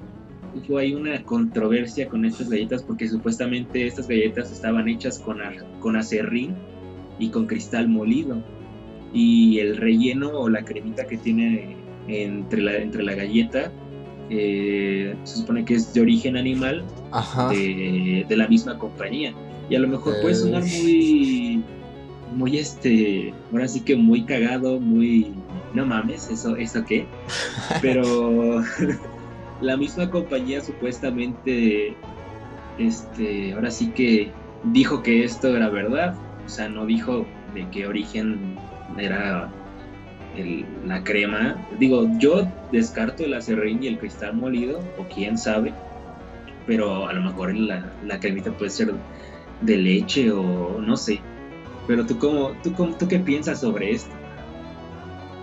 hubo ahí una controversia con estas galletas porque supuestamente estas galletas estaban hechas con, con acerrín y con cristal molido y el relleno o la cremita que tiene entre la, entre la galleta eh, se supone que es de origen animal de, la misma compañía. Y a lo mejor puede sonar muy, muy este, ahora sí que muy cagado, muy, no mames, eso, eso qué, pero la misma compañía supuestamente, este, ahora sí que dijo que esto era verdad, o sea, no dijo de qué origen era la crema. Digo, yo descarto el acerrín y el cristal molido, o quién sabe, pero a lo mejor la, la cremita puede ser de leche o no sé. Pero tú cómo, tú, cómo, tú qué piensas sobre esto?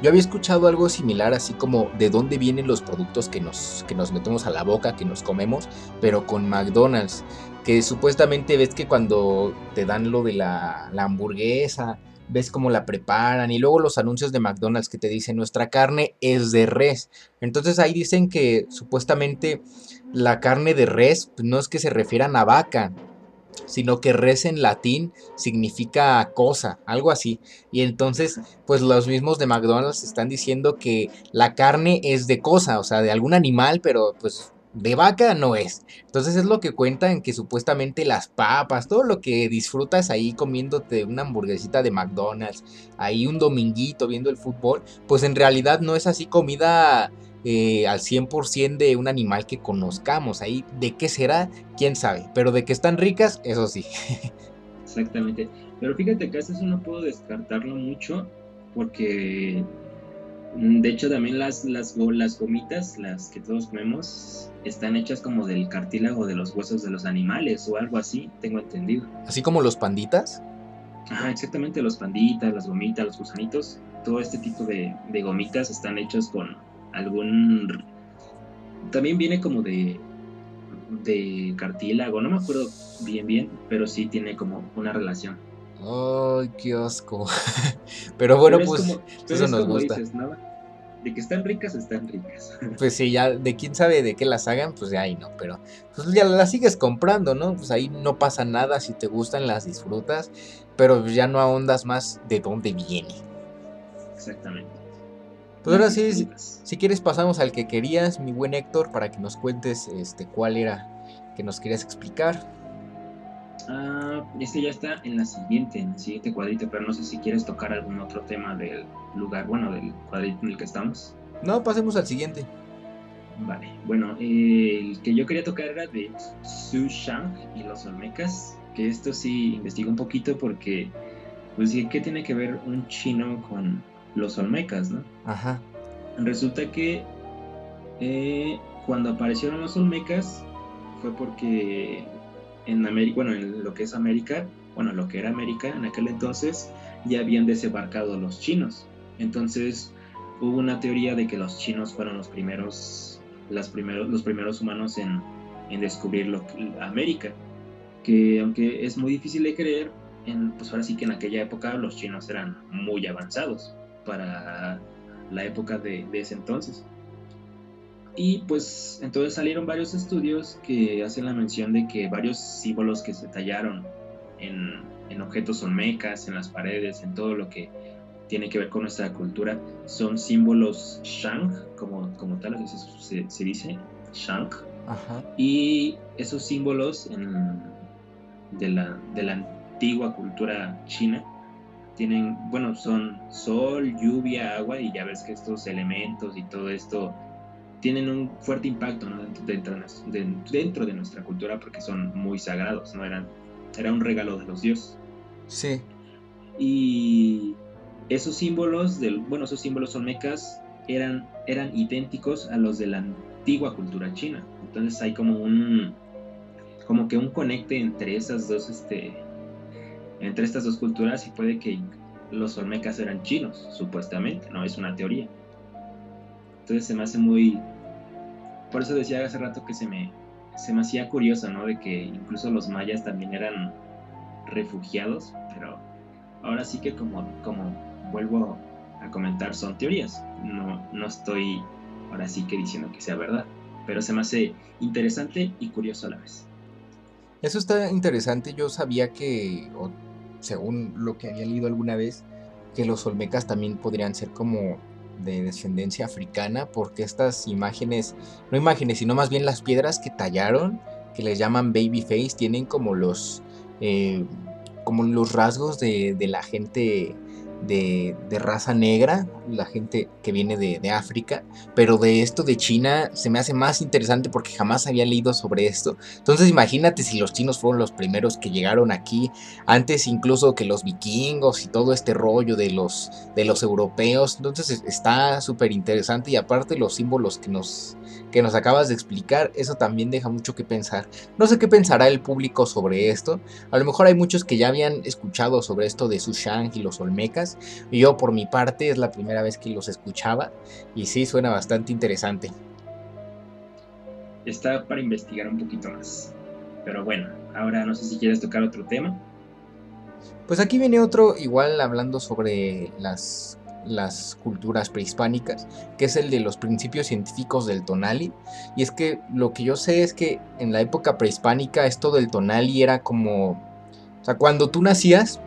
Yo había escuchado algo similar, así como de dónde vienen los productos que nos, que nos metemos a la boca, que nos comemos, pero con McDonald's. Que supuestamente ves que cuando te dan lo de la, la hamburguesa, ves cómo la preparan y luego los anuncios de McDonald's que te dicen nuestra carne es de res. Entonces ahí dicen que supuestamente la carne de res pues, no es que se refieran a vaca, sino que res en latín significa cosa, algo así. Y entonces, pues los mismos de McDonald's están diciendo que la carne es de cosa, o sea, de algún animal, pero pues de vaca no es. Entonces es lo que cuentan que supuestamente las papas, todo lo que disfrutas ahí comiéndote una hamburguesita de McDonald's, ahí un dominguito viendo el fútbol, pues en realidad no es así comida eh, al 100% de un animal que conozcamos. Ahí de qué será, quién sabe. Pero de que están ricas, eso sí. Exactamente. Pero fíjate que eso no puedo descartarlo mucho porque de hecho, también las, las, las gomitas, las que todos comemos, están hechas como del cartílago de los huesos de los animales o algo así, tengo entendido. ¿Así como los panditas? Ajá, exactamente, los panditas, las gomitas, los gusanitos, todo este tipo de, gomitas están hechos con algún... También viene como de, de cartílago, no me acuerdo bien bien, pero sí tiene como una relación. Ay, qué asco. pero bueno, pues eso nos gusta. De que están ricas, están ricas. Pues sí, ya de quién sabe de qué las hagan, pues de ahí no, pero pues ya las sigues comprando, ¿no? Pues ahí no pasa nada, si te gustan las disfrutas, pero ya no ahondas más de dónde viene. Exactamente. Pues ahora sí, si, quieres pasamos al que querías, mi buen Héctor, para que nos cuentes este cuál era que nos querías explicar. Ah, este ya está en la siguiente, en el siguiente cuadrito, pero no sé si quieres tocar algún otro tema del lugar, bueno, del cuadrito en el que estamos. No, pasemos al siguiente. Vale, bueno, el que yo quería tocar era de Su Shang y los Olmecas, que esto sí investigo un poquito porque, pues, ¿qué tiene que ver un chino con los Olmecas, no? Ajá. Resulta que eh, cuando aparecieron los Olmecas fue porque en América, bueno, en lo que es América, bueno, lo que era América en aquel entonces, ya habían desembarcado los chinos. Entonces hubo una teoría de que los chinos fueron los primeros, las los primeros humanos en, en descubrir lo, América. Que aunque es muy difícil de creer, en, pues ahora sí que en aquella época los chinos eran muy avanzados para la época de, de ese entonces. Y pues entonces salieron varios estudios que hacen la mención de que varios símbolos que se tallaron en, en objetos olmecas, en las paredes, en todo lo que tiene que ver con nuestra cultura, son símbolos Shang, como, como tal se, se dice, Shang. Y esos símbolos de, la, de la antigua cultura china tienen, bueno, son sol, lluvia, agua, y ya ves que estos elementos y todo esto tienen un fuerte impacto dentro, de, dentro, de, nuestra cultura porque son muy sagrados, ¿no? Eran, era un regalo de los dioses. Sí. Y esos símbolos, del, bueno, esos símbolos olmecas eran, eran idénticos a los de la antigua cultura china. Entonces hay como un, como que un conecte entre esas dos, este, entre estas dos culturas y puede que los olmecas eran chinos, supuestamente, no es una teoría. Entonces se me hace muy... Por eso decía hace rato que se me, se me hacía curioso, ¿no? De que incluso los mayas también eran refugiados, pero ahora sí que como, como vuelvo a comentar, son teorías. No, no estoy ahora sí que diciendo que sea verdad, pero se me hace interesante y curioso a la vez. Eso está interesante, yo sabía que, o según lo que había leído alguna vez, que los olmecas también podrían ser como de descendencia africana, porque estas imágenes, no imágenes, sino más bien las piedras que tallaron, que les llaman baby face, tienen como los, eh, como los rasgos de, de la gente de, raza negra, la gente que viene de, África, pero de esto de China se me hace más interesante porque jamás había leído sobre esto. Entonces imagínate si los chinos fueron los primeros que llegaron aquí, antes incluso que los vikingos y todo este rollo de los, de los europeos. Entonces está súper interesante y aparte los símbolos que nos, que nos acabas de explicar, eso también deja mucho que pensar. No sé qué pensará el público sobre esto. A lo mejor hay muchos que ya habían escuchado sobre esto de Shang y los Olmecas. Yo por mi parte es la primera vez que los escuchaba y sí suena bastante interesante. Está para investigar un poquito más. Pero bueno, ahora no sé si quieres tocar otro tema. Pues aquí viene otro, igual hablando sobre las las culturas prehispánicas, que es el de los principios científicos del tonali. Y es que lo que yo sé es que en la época prehispánica esto del tonali era como... O sea, cuando tú nacías,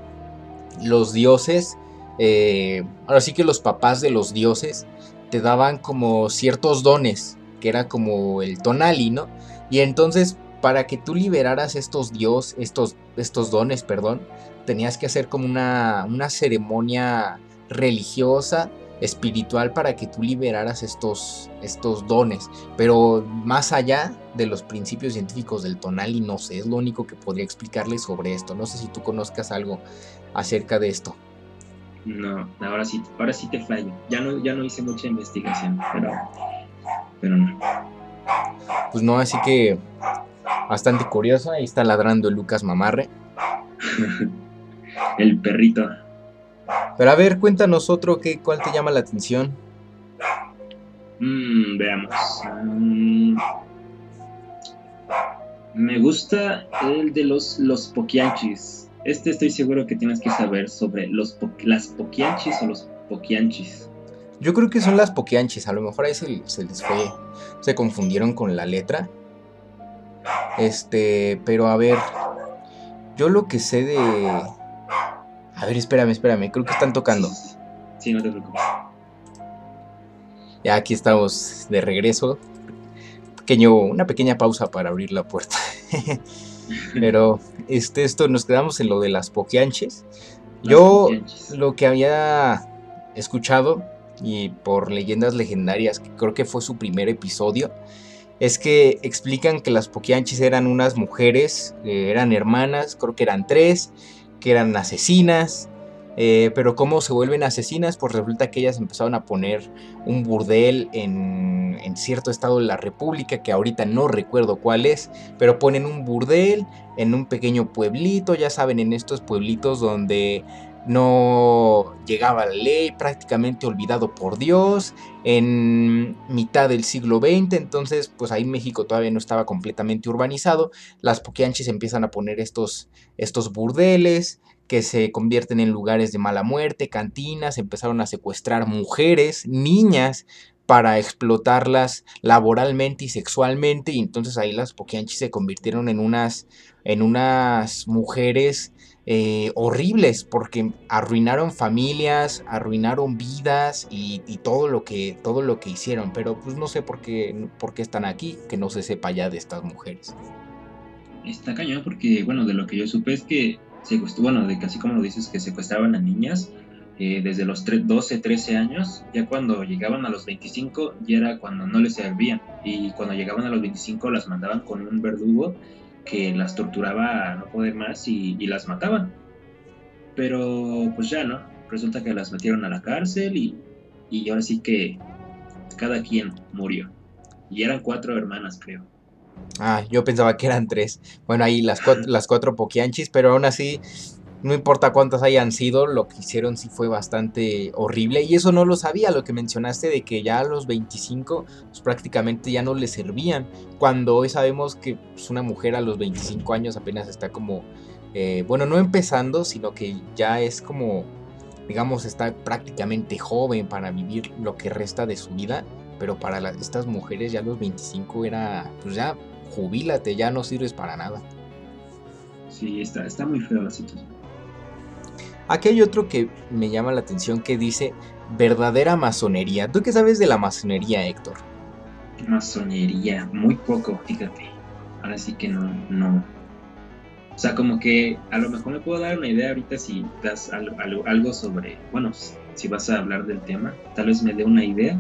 los dioses, eh, ahora sí que los papás de los dioses, te daban como ciertos dones, que era como el tonali, ¿no? Y entonces, para que tú liberaras estos dios, estos, estos dones, perdón, tenías que hacer como una, una ceremonia religiosa, espiritual para que tú liberaras estos, estos dones. Pero más allá de los principios científicos del tonal, no sé, es lo único que podría explicarles sobre esto. No sé si tú conozcas algo acerca de esto. No, ahora sí, ahora sí te fallo. Ya no, ya no hice mucha investigación, pero, pero no. Pues no, así que bastante curioso. Ahí está ladrando Lucas Mamarre. el perrito. Pero a ver, cuéntanos otro, que, ¿cuál te llama la atención? Mm, veamos. Mm, me gusta el de los, los poquianchis. Este estoy seguro que tienes que saber sobre los las poquianchis o los poquianchis. Yo creo que son las poquianchis, a lo mejor ahí se, se les fue, se confundieron con la letra. Este, pero a ver, yo lo que sé de, a ver, espérame, espérame, creo que están tocando. Sí, no te preocupes. Ya aquí estamos de regreso. Pequeño, una pequeña pausa para abrir la puerta. Pero este, esto nos quedamos en lo de las poquianches. Yo lo que había escuchado y por leyendas legendarias, que creo que fue su primer episodio, es que explican que las poquianches eran unas mujeres, eh, eran hermanas, creo que eran tres, que eran asesinas, eh, pero cómo se vuelven asesinas, pues resulta que ellas empezaron a poner un burdel en, cierto estado de la República, que ahorita no recuerdo cuál es, pero ponen un burdel en un pequeño pueblito, ya saben, en estos pueblitos donde no llegaba la ley, prácticamente olvidado por Dios, en mitad del siglo XX, entonces pues ahí México todavía no estaba completamente urbanizado, las poquianchis empiezan a poner estos, estos burdeles que se convierten en lugares de mala muerte, cantinas, empezaron a secuestrar mujeres, niñas, para explotarlas laboralmente y sexualmente, y entonces ahí las poquianchis se convirtieron en unas, en unas mujeres eh, horribles porque arruinaron familias, arruinaron vidas y, todo, lo que, todo lo que hicieron. Pero pues no sé por qué, por qué están aquí, que no se sepa ya de estas mujeres. Está cañón porque, bueno, de lo que yo supe es que, bueno, de casi como lo dices, que secuestraban a niñas eh, desde los 12, 13 años, ya cuando llegaban a los 25 ya era cuando no les servían y cuando llegaban a los 25 las mandaban con un verdugo que las torturaba a no poder más y, las mataban. Pero pues ya, ¿no? Resulta que las metieron a la cárcel y, y ahora sí que cada quien murió. Y eran cuatro hermanas, creo. Ah, yo pensaba que eran tres. Bueno, ahí las cuatro, las cuatro poquianchis, pero aún así no importa cuántas hayan sido, lo que hicieron sí fue bastante horrible. Y eso no lo sabía, lo que mencionaste de que ya a los 25 pues, prácticamente ya no le servían. Cuando hoy sabemos que pues, una mujer a los 25 años apenas está como, eh, bueno, no empezando, sino que ya es como, digamos, está prácticamente joven para vivir lo que resta de su vida. Pero para estas mujeres ya los 25 era, pues ya, jubílate, ya no sirves para nada. Sí, está, está muy feo la situación. Aquí hay otro que me llama la atención que dice verdadera masonería. ¿Tú qué sabes de la masonería, Héctor? Masonería, muy poco, fíjate. Ahora sí que no, no. O sea, como que a lo mejor me puedo dar una idea ahorita si das algo, sobre, bueno, si vas a hablar del tema, tal vez me dé una idea,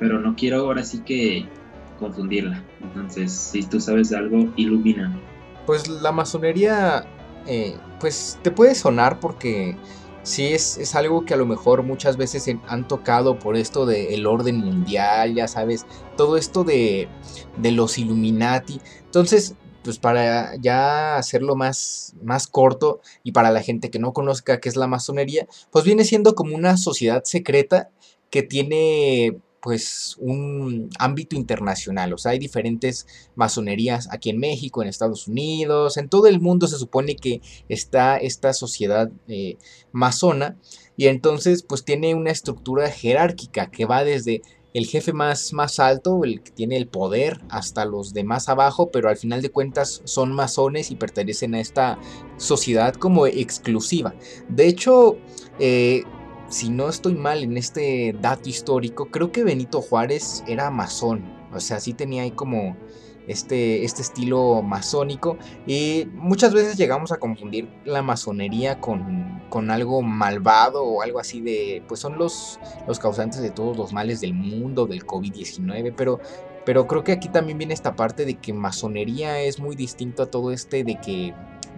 pero no quiero ahora sí que confundirla. Entonces, si tú sabes de algo, ilumina. Pues la masonería, eh, pues te puede sonar porque sí es, algo que a lo mejor muchas veces han tocado por esto del orden mundial, ya sabes, todo esto de, de los Illuminati. Entonces, pues para ya hacerlo más, más corto y para la gente que no conozca qué es la masonería, pues viene siendo como una sociedad secreta que tiene pues un ámbito internacional, o sea, hay diferentes masonerías aquí en México, en Estados Unidos, en todo el mundo se supone que está esta sociedad eh, masona y entonces pues tiene una estructura jerárquica que va desde el jefe más, más alto, el que tiene el poder, hasta los de más abajo, pero al final de cuentas son masones y pertenecen a esta sociedad como exclusiva. De hecho, eh, si no estoy mal en este dato histórico, creo que Benito Juárez era masón. O sea, sí tenía ahí como este, este estilo masónico. Y muchas veces llegamos a confundir la masonería con, con algo malvado o algo así de, pues son los, los causantes de todos los males del mundo, del COVID-19, pero... Pero creo que aquí también viene esta parte de que masonería es muy distinto a todo este de que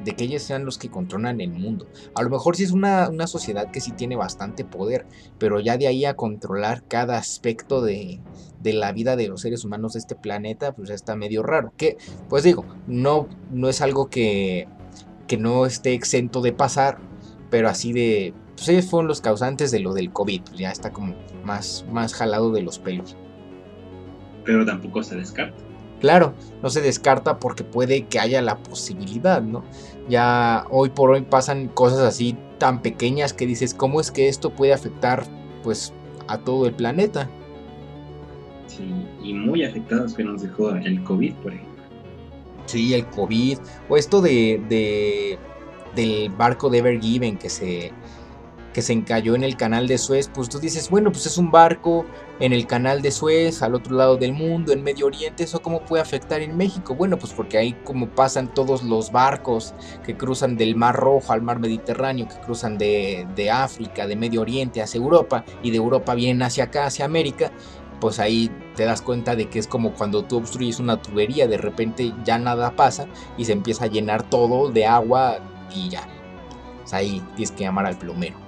de que ellos sean los que controlan el mundo. A lo mejor sí es una, sociedad que sí tiene bastante poder, pero ya de ahí a controlar cada aspecto de, de, la vida de los seres humanos de este planeta, pues está medio raro. Que, pues digo, no, no es algo que, que no esté exento de pasar, pero así de, pues ellos fueron los causantes de lo del COVID, pues ya está como más, más jalado de los pelos. Pero tampoco se descarta. Claro, no se descarta porque puede que haya la posibilidad, ¿no? Ya hoy por hoy pasan cosas así tan pequeñas que dices, ¿cómo es que esto puede afectar pues a todo el planeta? Sí, y muy afectados que nos dejó el COVID, por ejemplo. Sí, el COVID, o esto de, de del barco de Ever Given que se que se encalló en el canal de Suez, pues tú dices, bueno, pues es un barco en el canal de Suez, al otro lado del mundo, en Medio Oriente, ¿eso cómo puede afectar en México? Bueno, pues porque ahí como pasan todos los barcos que cruzan del Mar Rojo al Mar Mediterráneo, que cruzan de, África, de Medio Oriente hacia Europa, y de Europa vienen hacia acá, hacia América, pues ahí te das cuenta de que es como cuando tú obstruyes una tubería, de repente ya nada pasa y se empieza a llenar todo de agua y ya. Ahí tienes que llamar al plomero.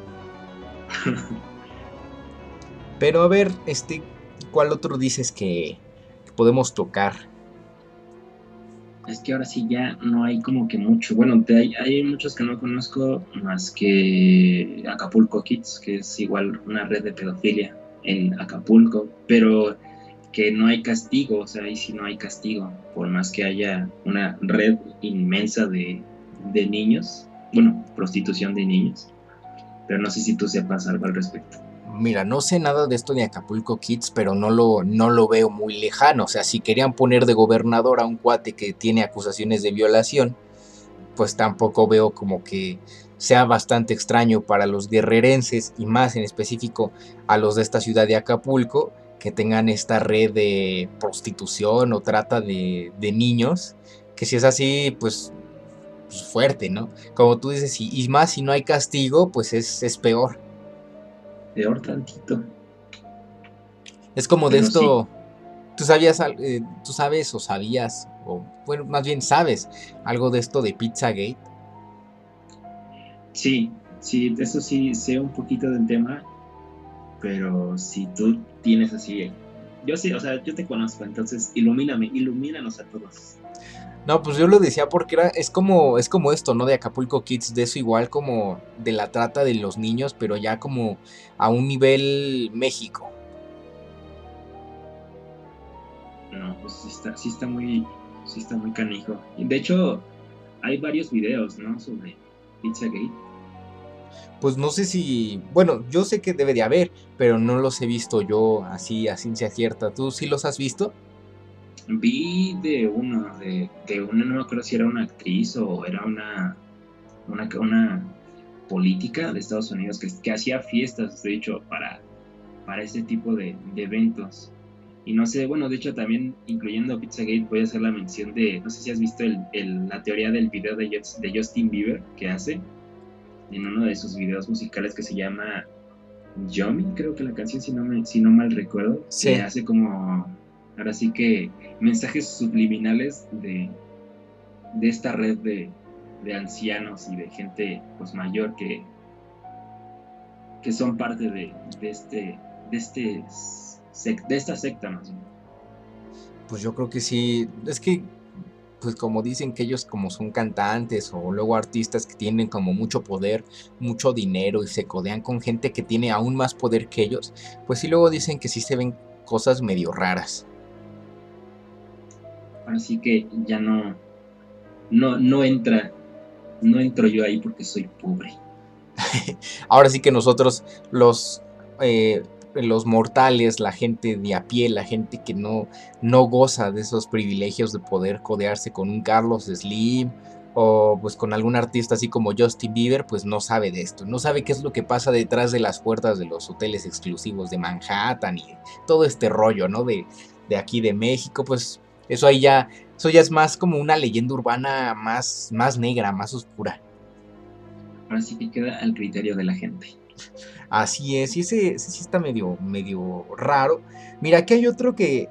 Pero a ver, este, ¿cuál otro dices que, podemos tocar? Es que ahora sí ya no hay como que mucho. Bueno, hay, hay, muchos que no conozco más que Acapulco Kids, que es igual una red de pedofilia en Acapulco, pero que no hay castigo, o sea, ahí sí no hay castigo, por más que haya una red inmensa de, de niños, bueno, prostitución de niños pero no sé si tú sepas algo al respecto. Mira, no sé nada de esto de Acapulco Kids, pero no lo, no lo veo muy lejano. O sea, si querían poner de gobernador a un cuate que tiene acusaciones de violación, pues tampoco veo como que sea bastante extraño para los guerrerenses y más en específico a los de esta ciudad de Acapulco que tengan esta red de prostitución o trata de, de niños. Que si es así, pues pues, fuerte, ¿no? Como tú dices, y, más si no hay castigo, pues es, es peor. Peor tantito. Es como de esto, tú sabías, eh, tú sabes o sabías, o bueno, más bien sabes algo de esto de Pizzagate. Sí, sí, eso sí sé un poquito del tema, pero si tú tienes así, yo sí, o sea, yo te conozco, entonces ilumíname, ilumínanos a todos. No, pues yo lo decía porque era, es como, es como esto, ¿no? De Acapulco Kids, de eso igual como de la trata de los niños, pero ya como a un nivel México. No, pues sí está, sí está muy, sí está muy canijo. De hecho, hay varios videos, ¿no? Sobre Pizzagate. Pues no sé si, bueno, yo sé que debe de haber, pero no los he visto yo así a ciencia cierta. ¿Tú sí los has visto? Vi de uno, de, de una, no me acuerdo si era una actriz o era una, una, una política de Estados Unidos que, que hacía fiestas, de hecho, para, para ese tipo de, eventos. Y no sé, bueno, de hecho también incluyendo Pizzagate voy a hacer la mención de, no sé si has visto el, la teoría del video de, de Justin Bieber que hace en uno de sus videos musicales que se llama Yomi, creo que la canción, si no, me, si no mal recuerdo, se hace como, ahora sí que mensajes subliminales de, de esta red de, de ancianos y de gente pues mayor que, que son parte de, de este, de este de esta secta más Pues yo creo que sí, es que pues como dicen que ellos como son cantantes o luego artistas que tienen como mucho poder, mucho dinero y se codean con gente que tiene aún más poder que ellos, pues sí luego dicen que sí se ven cosas medio raras. Así que ya no, no, no entra, no entro yo ahí porque soy pobre. Ahora sí que nosotros los eh, los mortales, la gente de a pie, la gente que no, no goza de esos privilegios de poder codearse con un Carlos Slim o pues con algún artista así como Justin Bieber, pues no sabe de esto, no sabe qué es lo que pasa detrás de las puertas de los hoteles exclusivos de Manhattan y todo este rollo, ¿no? De, de aquí de México, pues eso ahí ya, eso ya es más como una leyenda urbana más, más negra, más oscura. Así que queda al criterio de la gente. Así es, y ese, sí está medio, medio raro. Mira, aquí hay otro que,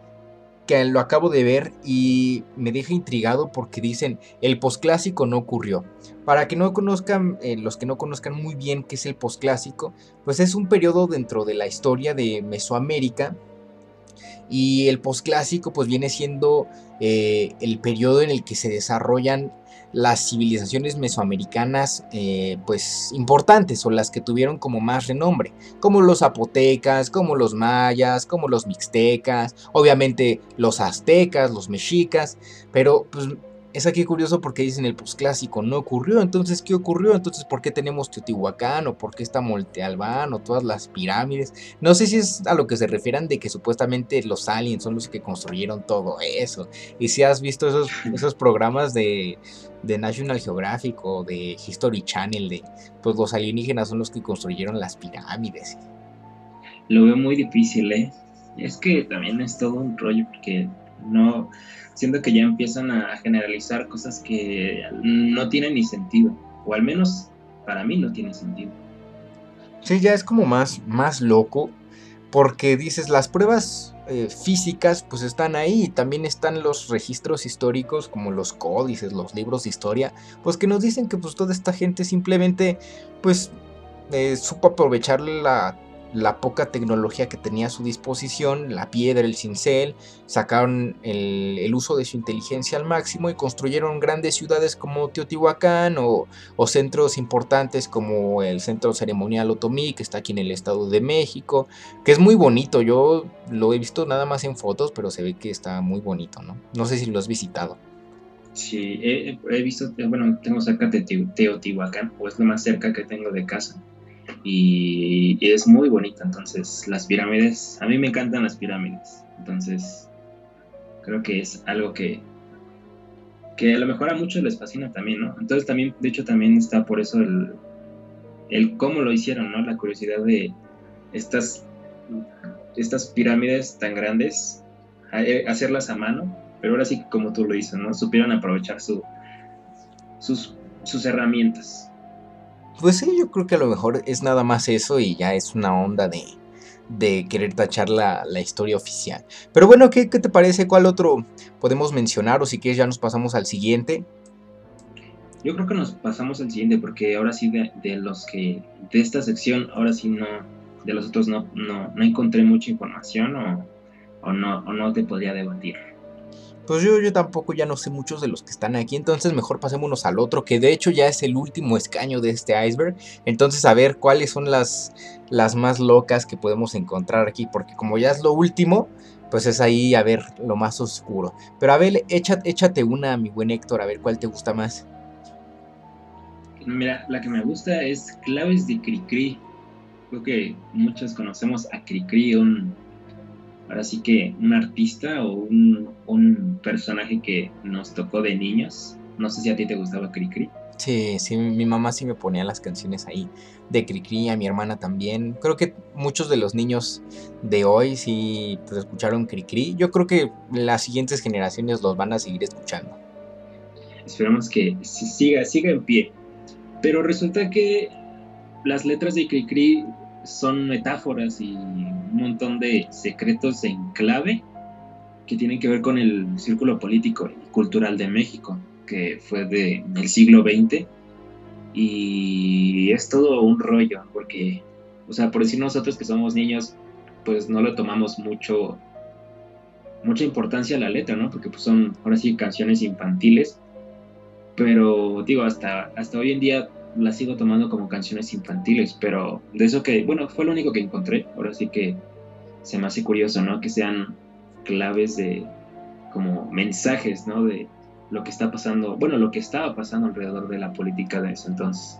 que lo acabo de ver y me deja intrigado porque dicen el posclásico no ocurrió. Para que no conozcan, eh, los que no conozcan muy bien qué es el posclásico, pues es un periodo dentro de la historia de Mesoamérica y el posclásico pues viene siendo eh, el periodo en el que se desarrollan las civilizaciones mesoamericanas eh, pues importantes o las que tuvieron como más renombre, como los zapotecas, como los mayas, como los mixtecas, obviamente los aztecas, los mexicas, pero pues es aquí curioso porque dicen el posclásico no ocurrió, entonces ¿qué ocurrió? Entonces ¿por qué tenemos Teotihuacán o por qué está Monte Albán o todas las pirámides? No sé si es a lo que se refieran de que supuestamente los aliens son los que construyeron todo eso. Y si has visto esos, esos programas de, de National Geographic o de History Channel de pues los alienígenas son los que construyeron las pirámides. Lo veo muy difícil, ¿eh? Es que también es todo un rollo porque no siento que ya empiezan a generalizar cosas que no tienen ni sentido, o al menos para mí no tiene sentido. Sí, ya es como más, más loco, porque dices, las pruebas eh, físicas pues están ahí y también están los registros históricos como los códices, los libros de historia, pues que nos dicen que pues toda esta gente simplemente pues eh, supo aprovechar la la poca tecnología que tenía a su disposición, la piedra, el cincel, sacaron el, uso de su inteligencia al máximo y construyeron grandes ciudades como Teotihuacán o, centros importantes como el Centro Ceremonial Otomí, que está aquí en el Estado de México, que es muy bonito, yo lo he visto nada más en fotos, pero se ve que está muy bonito, ¿no? No sé si lo has visitado. Sí, he, he visto, bueno, tengo cerca de Teotihuacán, o es lo más cerca que tengo de casa y, es muy bonita. Entonces, las pirámides, a mí me encantan las pirámides. Entonces, creo que es algo que, que a lo mejor a muchos les fascina también, ¿no? Entonces, también, de hecho, también está por eso el, el cómo lo hicieron, ¿no? La curiosidad de estas, estas pirámides tan grandes, eh, hacerlas a mano, pero ahora sí, como tú lo dices, ¿no? Supieron aprovechar su, sus, sus herramientas. Pues sí, yo creo que a lo mejor es nada más eso y ya es una onda de, de querer tachar la, historia oficial. Pero bueno, ¿qué, te parece? ¿Cuál otro podemos mencionar? O si quieres ya nos pasamos al siguiente. Yo creo que nos pasamos al siguiente porque ahora sí de, los que de esta sección ahora sí no de los otros no, no, encontré mucha información o, o, no, o no te podría debatir. Pues yo, yo tampoco ya no sé muchos de los que están aquí, entonces mejor pasémonos al otro, que de hecho ya es el último escaño de este iceberg. Entonces a ver cuáles son las, las más locas que podemos encontrar aquí, porque como ya es lo último, pues es ahí a ver lo más oscuro. Pero a ver, échate, échate una, mi buen Héctor, a ver cuál te gusta más. Mira, la que me gusta es Claves de Cricri. Creo que muchos conocemos a Cricri, un ahora sí que un artista o un, personaje que nos tocó de niños. No sé si a ti te gustaba Cricri. Sí, sí, mi mamá sí me ponía las canciones ahí de Cricri, a mi hermana también. Creo que muchos de los niños de hoy sí pues, escucharon Cricri. Yo creo que las siguientes generaciones los van a seguir escuchando. Esperamos que siga, siga en pie. Pero resulta que las letras de Cricri son metáforas y un montón de secretos en clave que tienen que ver con el círculo político y cultural de México que fue de, del siglo XX. Y es todo un rollo, porque, o sea, por decir nosotros que somos niños, pues no le tomamos mucho, mucha importancia a la letra, ¿no? Porque pues son ahora sí canciones infantiles. Pero digo, hasta, hasta hoy en día las sigo tomando como canciones infantiles, pero de eso que, bueno, fue lo único que encontré. Ahora sí que se me hace curioso, ¿no? Que sean claves de como mensajes, ¿no? De, lo que está pasando, bueno, lo que estaba pasando alrededor de la política de ese entonces.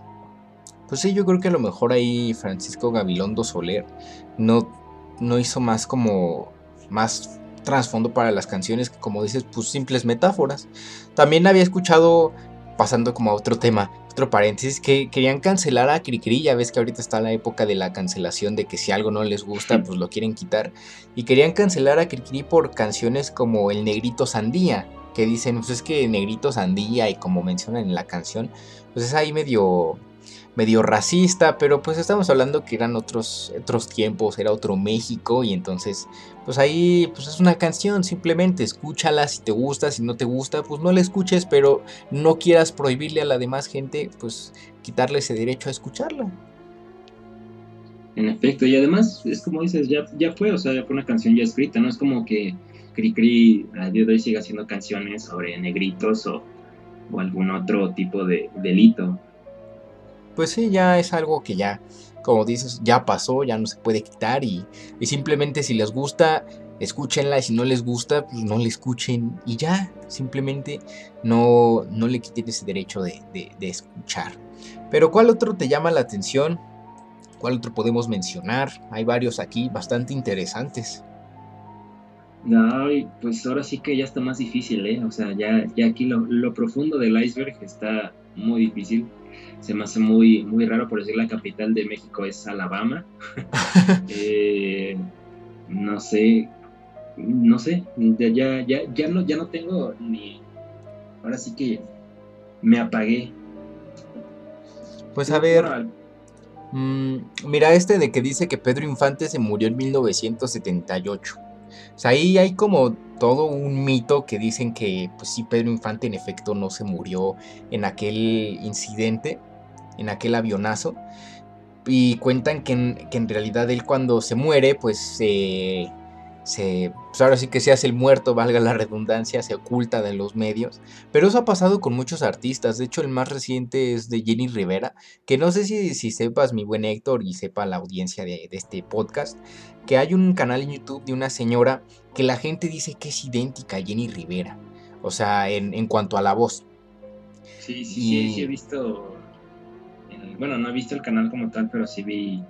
Pues sí, yo creo que a lo mejor ahí Francisco Gabilondo Soler no, no hizo más como más trasfondo para las canciones que como dices, pues simples metáforas. También había escuchado, pasando como a otro tema, otro paréntesis, que querían cancelar a Cricri, ya ves que ahorita está la época de la cancelación, de que si algo no les gusta, pues lo quieren quitar. Y querían cancelar a Cricri por canciones como El Negrito Sandía que dicen, pues es que negrito sandía y como mencionan en la canción, pues es ahí medio medio racista, pero pues estamos hablando que eran otros otros tiempos, era otro México y entonces pues ahí pues es una canción, simplemente escúchala si te gusta, si no te gusta, pues no la escuches, pero no quieras prohibirle a la demás gente pues quitarle ese derecho a escucharla. En efecto, y además es como dices, ya, ya fue, o sea, ya fue una canción ya escrita, no es como que Cricri a día de hoy sigue haciendo canciones sobre negritos o, algún otro tipo de delito. Pues sí, ya es algo que ya, como dices, ya pasó, ya no se puede quitar y, simplemente si les gusta, escúchenla y si no les gusta, pues no le escuchen y ya, simplemente no, no le quiten ese derecho de, escuchar. Pero ¿cuál otro te llama la atención? ¿Cuál otro podemos mencionar? Hay varios aquí bastante interesantes. No, pues ahora sí que ya está más difícil, ¿eh? O sea, ya, ya aquí lo, profundo del iceberg está muy difícil. Se me hace muy, muy raro, por decir la capital de México es Alabama. Eh, no sé, no sé, ya, ya, ya, no, ya no tengo ni... Ahora sí que me apagué. Pues a ver, mm, mira este de que dice que Pedro Infante se murió en 1978. O sea, ahí hay como todo un mito que dicen que, pues sí, Pedro Infante en efecto no se murió en aquel incidente, en aquel avionazo. Y cuentan que en, que en realidad él cuando se muere, pues se se, pues ahora sí que se hace el muerto, valga la redundancia, se oculta de los medios. Pero eso ha pasado con muchos artistas. De hecho, el más reciente es de Jenny Rivera, que no sé si, si sepas, mi buen Héctor, y sepa la audiencia de, este podcast, que hay un canal en YouTube de una señora que la gente dice que es idéntica a Jenny Rivera. O sea, en, cuanto a la voz. Sí, sí, sí, he visto. bueno, no he visto el canal como tal, pero sí vi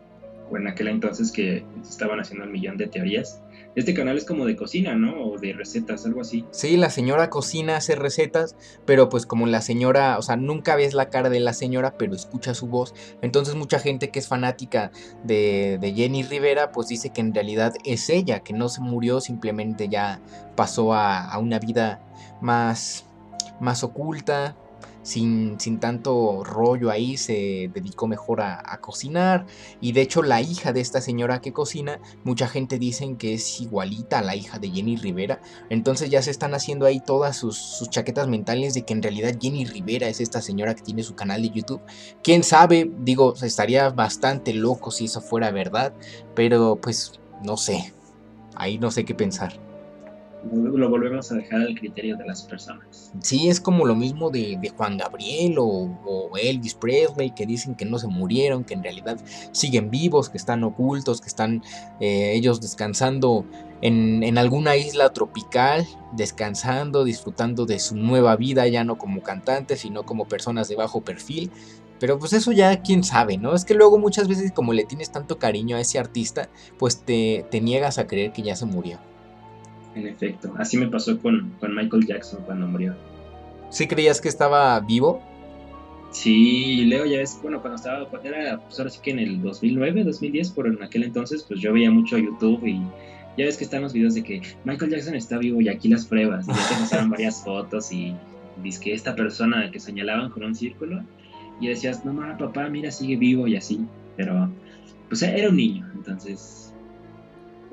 en aquel entonces que estaban haciendo el millón de teorías este canal es como de cocina, ¿no? O de recetas, algo así. Sí, la señora cocina, hace recetas, pero pues como la señora, o sea, nunca ves la cara de la señora, pero escucha su voz. Entonces mucha gente que es fanática de, Jenny Rivera, pues dice que en realidad es ella, que no se murió, simplemente ya pasó a, a una vida más, más oculta, sin, tanto rollo ahí, se dedicó mejor a, cocinar. Y de hecho la hija de esta señora que cocina, mucha gente dicen que es igualita a la hija de Jenny Rivera. Entonces ya se están haciendo ahí todas sus, chaquetas mentales de que en realidad Jenny Rivera es esta señora que tiene su canal de YouTube. Quién sabe, digo, estaría bastante loco si eso fuera verdad. Pero pues no sé, ahí no sé qué pensar lo volvemos a dejar al criterio de las personas. Sí, es como lo mismo de, Juan Gabriel o, Elvis Presley, que dicen que no se murieron, que en realidad siguen vivos, que están ocultos, que están eh, ellos descansando en, alguna isla tropical, descansando, disfrutando de su nueva vida, ya no como cantantes, sino como personas de bajo perfil. Pero pues eso ya quién sabe, ¿no? Es que luego muchas veces como le tienes tanto cariño a ese artista, pues te niegas a creer que ya se murió. En efecto, así me pasó con, Michael Jackson cuando murió. ¿Sí creías que estaba vivo? Sí, Leo ya es, bueno, cuando estaba, era, pues ahora sí que en el 2009, 2010, por en aquel entonces, pues yo veía mucho YouTube y ya ves que están los videos de que Michael Jackson está vivo y aquí las pruebas, y ya te mostraban varias fotos y dice que esta persona que señalaban con un círculo, y decías, no mamá, papá, mira, sigue vivo y así, pero pues era un niño, entonces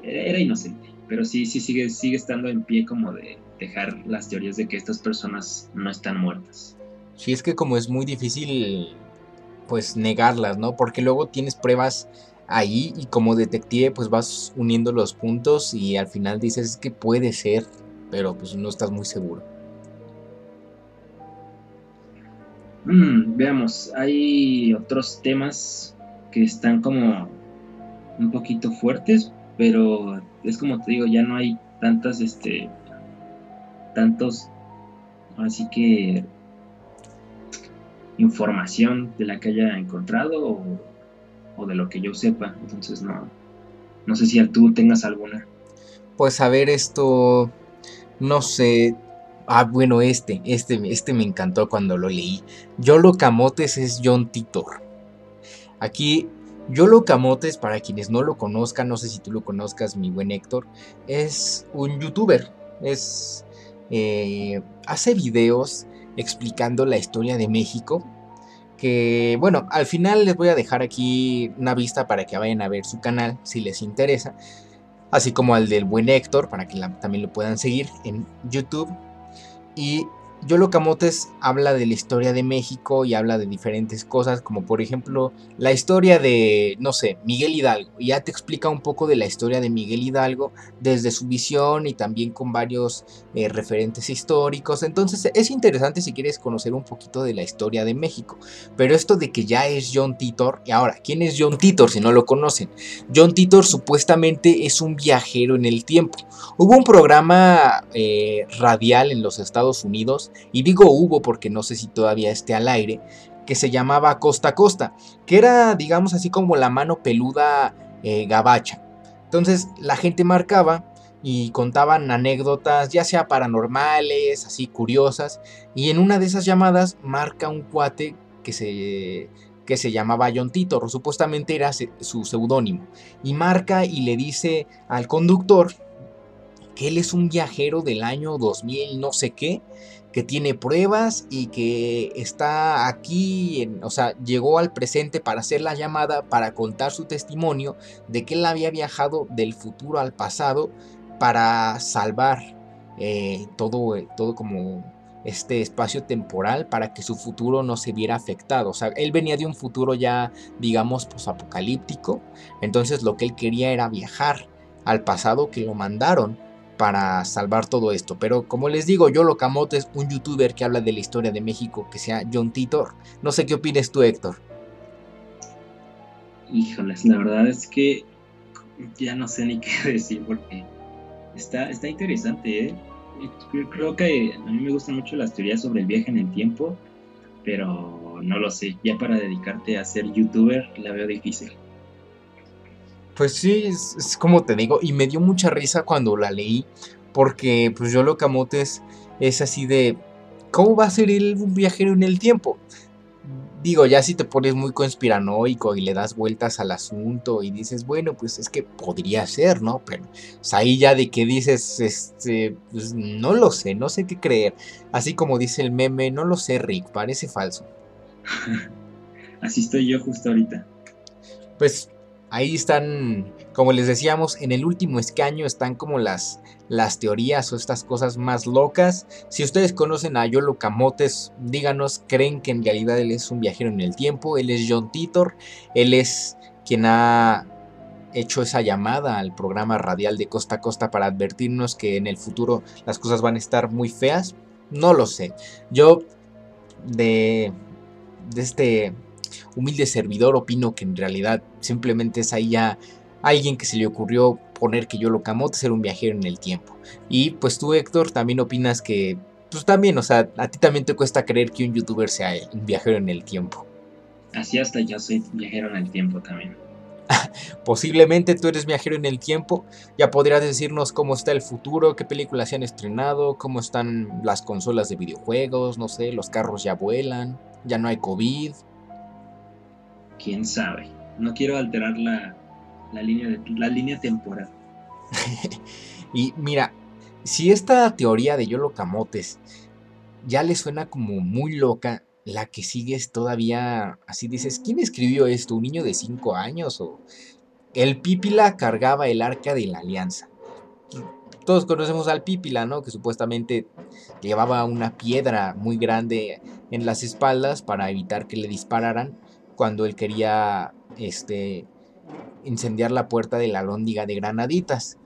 era, inocente, pero sí, sí sigue, sigue estando en pie como de dejar las teorías de que estas personas no están muertas. Sí, es que como es muy difícil pues negarlas, ¿no? Porque luego tienes pruebas ahí y como detective pues vas uniendo los puntos y al final dices que puede ser, pero pues no estás muy seguro. Mm, veamos, hay otros temas que están como un poquito fuertes, pero es como te digo, ya no hay tantas, este, tantos, así que información de la que haya encontrado o, de lo que yo sepa. Entonces no, no sé si tú tengas alguna. Pues a ver esto, no sé. Ah, bueno, este, este, este me encantó cuando lo leí. Yolo Camotes es John Titor. Aquí, Yolo Camotes, para quienes no lo conozcan, no sé si tú lo conozcas, mi buen Héctor, es un youtuber. Es. Eh, hace videos explicando la historia de México. Que bueno, al final les voy a dejar aquí una vista para que vayan a ver su canal si les interesa. Así como al del buen Héctor para que también lo puedan seguir en YouTube. Y Yolo Camotes habla de la historia de México y habla de diferentes cosas, como por ejemplo la historia de, no sé, Miguel Hidalgo. Ya te explica un poco de la historia de Miguel Hidalgo desde su visión y también con varios eh, referentes históricos. Entonces es interesante si quieres conocer un poquito de la historia de México. Pero esto de que ya es John Titor, y ahora, ¿quién es John Titor si no lo conocen? John Titor supuestamente es un viajero en el tiempo. Hubo un programa eh, radial en los Estados Unidos y digo hubo porque no sé si todavía esté al aire, que se llamaba Costa Costa, que era, digamos así como la mano peluda eh, gabacha. Entonces la gente marcaba y contaban anécdotas, ya sea paranormales, así curiosas, y en una de esas llamadas marca un cuate que se, que se llamaba John Titor, supuestamente era su seudónimo, y marca y le dice al conductor que él es un viajero del año 2000 no sé qué, que tiene pruebas y que está aquí, o sea, llegó al presente para hacer la llamada, para contar su testimonio de que él había viajado del futuro al pasado para salvar eh, todo, todo como este espacio temporal para que su futuro no se viera afectado. O sea, él venía de un futuro ya, digamos, posapocalíptico. Entonces lo que él quería era viajar al pasado que lo mandaron para salvar todo esto. Pero como les digo, yo Locamote es un youtuber que habla de la historia de México que sea John Titor. No sé qué opines tú, Héctor. Híjoles, la verdad es que ya no sé ni qué decir porque está, está interesante, ¿eh? Creo que a mí me gustan mucho las teorías sobre el viaje en el tiempo, pero no lo sé. Ya para dedicarte a ser youtuber la veo difícil. Pues sí, es, como te digo, y me dio mucha risa cuando la leí, porque pues yo lo camotes es así de, ¿cómo va a ser él un viajero en el tiempo? Digo, ya si te pones muy conspiranoico y le das vueltas al asunto y dices, bueno, pues es que podría ser, ¿no? Pero pues, ahí ya de que dices, este, pues no lo sé, no sé qué creer. Así como dice el meme, no lo sé, Rick, parece falso. Así estoy yo justo ahorita. Pues Ahí están, como les decíamos, en el último escaño están como las, las teorías o estas cosas más locas. Si ustedes conocen a Yolo Camotes, díganos, ¿creen que en realidad él es un viajero en el tiempo? Él es John Titor, él es quien ha hecho esa llamada al programa radial de Costa a Costa para advertirnos que en el futuro las cosas van a estar muy feas. No lo sé. Yo de, de este humilde servidor opino que en realidad simplemente es ahí ya alguien que se le ocurrió poner que yo lo camote ser un viajero en el tiempo. Y pues tú Héctor también opinas que pues también, o sea, a ti también te cuesta creer que un youtuber sea un viajero en el tiempo. Así hasta yo soy viajero en el tiempo también. Posiblemente tú eres viajero en el tiempo. Ya podrías decirnos cómo está el futuro, qué películas se han estrenado, cómo están las consolas de videojuegos, no sé, los carros ya vuelan ya no hay COVID. Quién sabe. No quiero alterar la, línea, de, la línea temporal. y mira, si esta teoría de Yolo Camotes ya le suena como muy loca, la que sigue es todavía así dices, ¿quién escribió esto? ¿Un niño de 5 años? O el Pípila cargaba el arca de la alianza. Todos conocemos al Pípila, ¿no? Que supuestamente llevaba una piedra muy grande en las espaldas para evitar que le dispararan cuando él quería este incendiar la puerta de la lóndiga de Granaditas.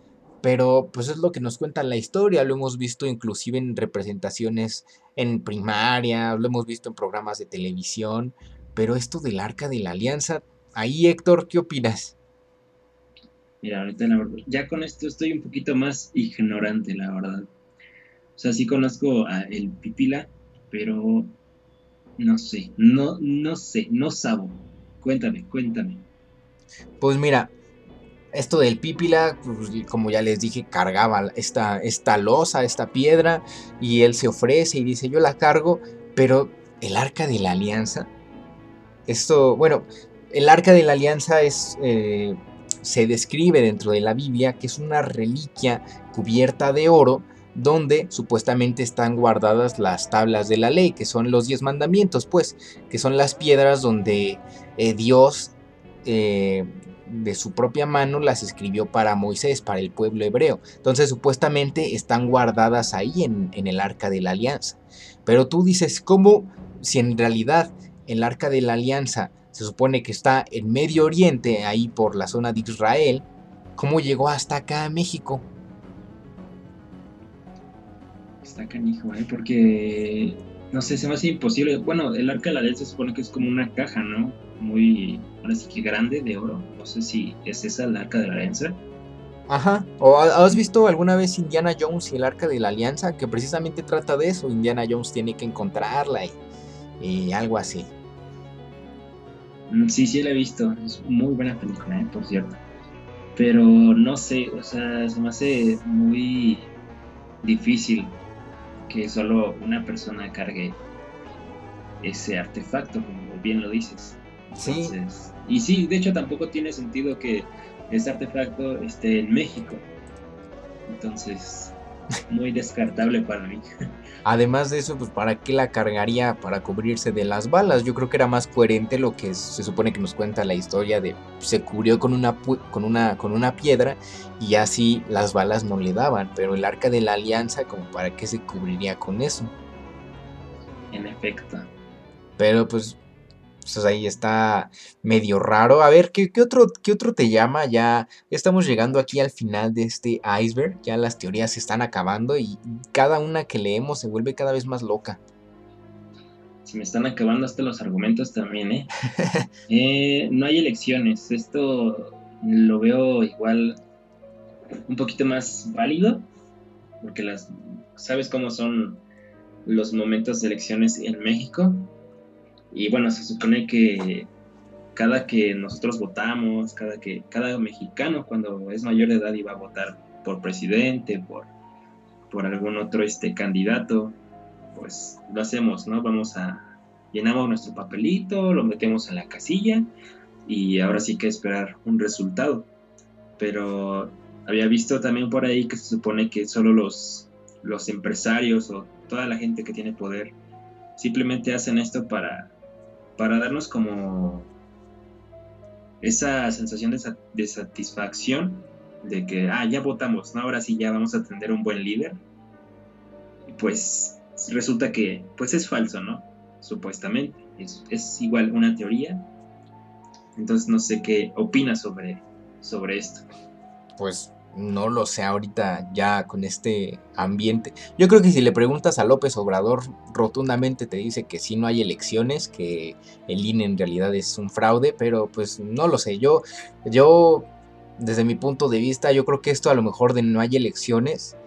Pero pues es lo que nos cuenta la historia, lo hemos visto inclusive en representaciones en primaria, lo hemos visto en programas de televisión, pero esto del arca de la alianza, ahí Héctor, ¿qué opinas? Mira, ahorita la verdad, ya con esto estoy un poquito más ignorante, la verdad. O sea, sí conozco a el Pipila, pero no sé, no, no sé, no sabo. Cuéntame, cuéntame. Pues mira, esto del Pípila, pues, como ya les dije, cargaba esta, esta losa, esta piedra, y él se ofrece y dice, yo la cargo, pero el arca de la alianza, esto, bueno, el arca de la alianza es, eh, se describe dentro de la Biblia que es una reliquia cubierta de oro, donde supuestamente están guardadas las tablas de la ley, que son los diez mandamientos, pues, que son las piedras donde eh, Dios eh, de su propia mano las escribió para Moisés, para el pueblo hebreo. Entonces supuestamente están guardadas ahí en, el arca de la alianza. Pero tú dices, ¿cómo si en realidad el arca de la alianza se supone que está en Medio Oriente, ahí por la zona de Israel, ¿cómo llegó hasta acá a México? Está canijo, ¿eh? Porque, no sé, se me hace imposible. Bueno, el arca de la alianza se supone que es como una caja, ¿no? muy, ahora sí que grande de oro. No sé si es esa la arca de la alianza. Ajá. ¿O has visto alguna vez Indiana Jones y el arca de la alianza? Que precisamente trata de eso. Indiana Jones tiene que encontrarla y, algo así. Mm, sí, sí la he visto. Es muy buena película, ¿eh? por cierto. Pero no sé, o sea, se me hace muy difícil que solo una persona cargue ese artefacto, como bien lo dices. Sí. y sí, de hecho tampoco tiene sentido que este artefacto esté en México. Entonces, muy descartable para mí. Además de eso, pues ¿para qué la cargaría para cubrirse de las balas? Yo creo que era más coherente lo que se supone que nos cuenta la historia de se cubrió con una con una con una piedra y así las balas no le daban, pero el arca de la alianza como para qué se cubriría con eso. En efecto. Pero pues pues ahí está medio raro. A ver, ¿qué, otro, ¿qué otro te llama? Ya estamos llegando aquí al final de este iceberg. Ya las teorías se están acabando y cada una que leemos se vuelve cada vez más loca. Se me están acabando hasta los argumentos también, ¿eh? eh no hay elecciones. Esto lo veo igual un poquito más válido. Porque las, ¿sabes cómo son los momentos de elecciones en México? Y bueno, se supone que cada que nosotros votamos, cada que cada mexicano cuando es mayor de edad iba a votar por presidente, por, por algún otro este candidato, pues lo hacemos, ¿no? Vamos a llenamos nuestro papelito, lo metemos en la casilla y ahora sí que esperar un resultado. Pero había visto también por ahí que se supone que solo los, los empresarios o toda la gente que tiene poder simplemente hacen esto para para darnos como esa sensación de, satisfacción de que, ah, ya votamos, ¿no? Ahora sí ya vamos a tener un buen líder. Pues resulta que, pues es falso, ¿no? Supuestamente. Es, es igual una teoría. Entonces no sé qué opinas sobre, sobre esto. Pues no lo sé ahorita ya con este ambiente. Yo creo que si le preguntas a López Obrador, rotundamente te dice que si no hay elecciones, que el INE en realidad es un fraude, pero pues no lo sé. Yo, yo, desde mi punto de vista, yo creo que esto a lo mejor de no hay elecciones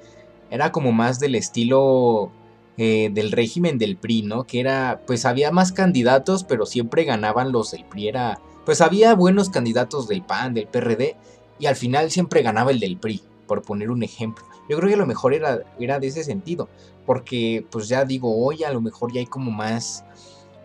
era como más del estilo eh, del régimen del PRI, ¿no? Que era, pues había más candidatos, pero siempre ganaban los del PRI. Era, pues había buenos candidatos del PAN, del PRD y al final siempre ganaba el del PRI, por poner un ejemplo. Yo creo que a lo mejor era, era de ese sentido, porque pues ya digo, hoy a lo mejor ya hay como más,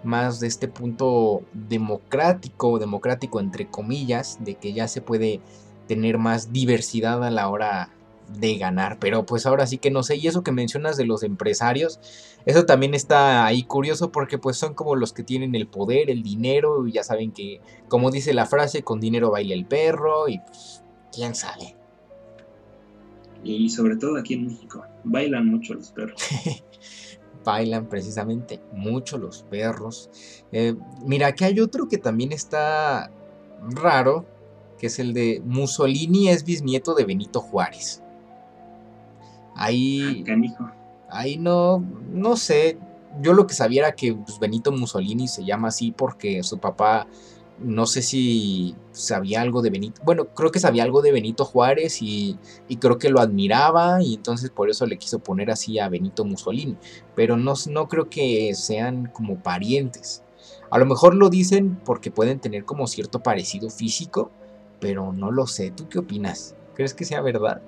más de este punto democrático, democrático entre comillas, de que ya se puede tener más diversidad a la hora de ganar. Pero pues ahora sí que no sé. Y eso que mencionas de los empresarios, eso también está ahí curioso porque pues son como los que tienen el poder, el dinero. Y ya saben que, como dice la frase, con dinero baila el perro. Y pues, quién sabe. Y sobre todo aquí en México, bailan mucho los perros. bailan precisamente mucho los perros. Eh, mira, que hay otro que también está raro, que es el de Mussolini es bisnieto de Benito Juárez. Ahí, ah, ahí no, no sé. Yo lo que sabía era que pues, Benito Mussolini se llama así porque su papá no sé si sabía algo de Benito, bueno, creo que sabía algo de Benito Juárez y, creo que lo admiraba y entonces por eso le quiso poner así a Benito Mussolini, pero no, no creo que sean como parientes. A lo mejor lo dicen porque pueden tener como cierto parecido físico, pero no lo sé. ¿Tú qué opinas? ¿Crees que sea verdad?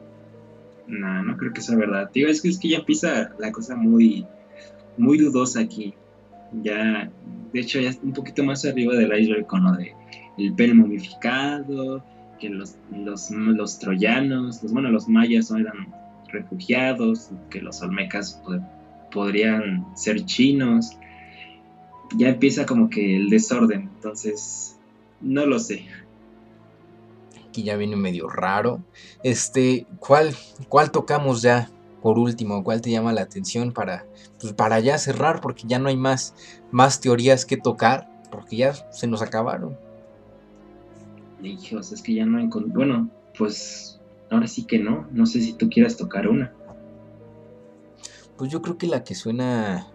No, no creo que sea verdad. Tío, es que, es que ya empieza la cosa muy, muy dudosa aquí ya, de hecho, ya un poquito más arriba del iceberg con lo de el pelo momificado, que los, los, troyanos, los, bueno, los mayas eran refugiados, que los olmecas podrían ser chinos. Ya empieza como que el desorden, entonces no lo sé. Aquí ya viene medio raro. Este, ¿cuál, cuál tocamos ya? por último, ¿cuál te llama la atención para, pues para ya cerrar? Porque ya no hay más, más teorías que tocar, porque ya se nos acabaron. Hijos, es que ya no hay... Bueno, pues ahora sí que no. No sé si tú quieras tocar una. Pues yo creo que la que suena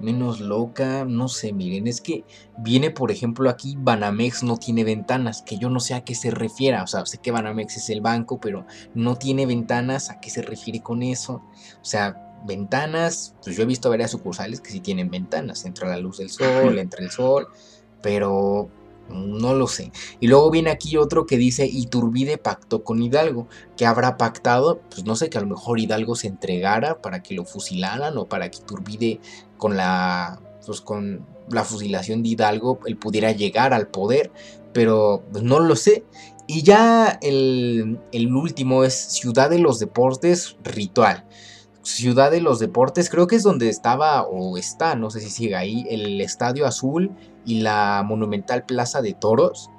menos loca, no sé, miren, es que viene por ejemplo aquí Banamex no tiene ventanas, que yo no sé a qué se refiera, o sea, sé que Banamex es el banco, pero no tiene ventanas, ¿a qué se refiere con eso? O sea, ventanas, pues yo he visto varias sucursales que sí tienen ventanas, entra la luz del sol, entra el sol, pero no lo sé. Y luego viene aquí otro que dice Iturbide pactó con Hidalgo. que habrá pactado? Pues no sé, que a lo mejor Hidalgo se entregara para que lo fusilaran o para que Iturbide con la, pues con la fusilación de Hidalgo él pudiera llegar al poder. Pero pues no lo sé. Y ya el, el último es Ciudad de los Deportes Ritual. Ciudad de los Deportes, creo que es donde estaba o está, no sé si sigue ahí, el Estadio Azul y la monumental Plaza de Toros,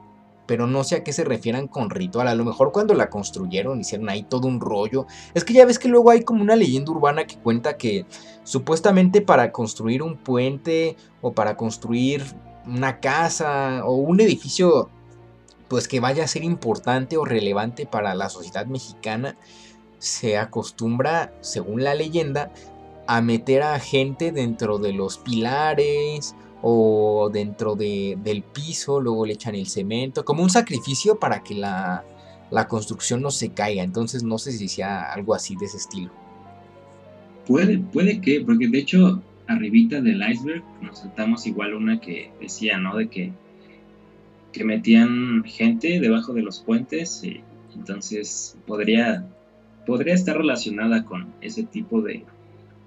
pero no sé a qué se refieran con ritual. A lo mejor cuando la construyeron hicieron ahí todo un rollo. Es que ya ves que luego hay como una leyenda urbana que cuenta que supuestamente para construir un puente o para construir una casa o un edificio pues que vaya a ser importante o relevante para la sociedad mexicana, se acostumbra, según la leyenda, a meter a gente dentro de los pilares o dentro del piso, luego le echan el cemento, como un sacrificio para que la, construcción no se caiga. Entonces no sé si sea algo así de ese estilo. Puede, puede que, porque de hecho, arribita del iceberg nos saltamos igual una que decía, ¿no? De que, que metían gente debajo de los puentes y entonces podría podría estar relacionada con ese tipo de,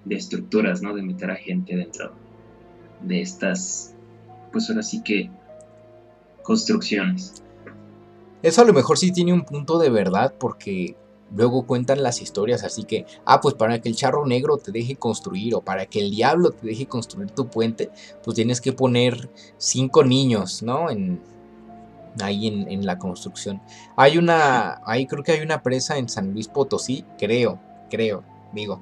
estructuras, ¿no? De meter a gente dentro de estas, pues ahora sí que, construcciones. Eso a lo mejor sí tiene un punto de verdad porque luego cuentan las historias, así que, ah, pues para que el charro negro te deje construir o para que el diablo te deje construir tu puente, pues tienes que poner cinco niños, ¿no? En, ahí en, la construcción. Hay una, creo que hay una presa en San Luis Potosí, creo, creo, digo,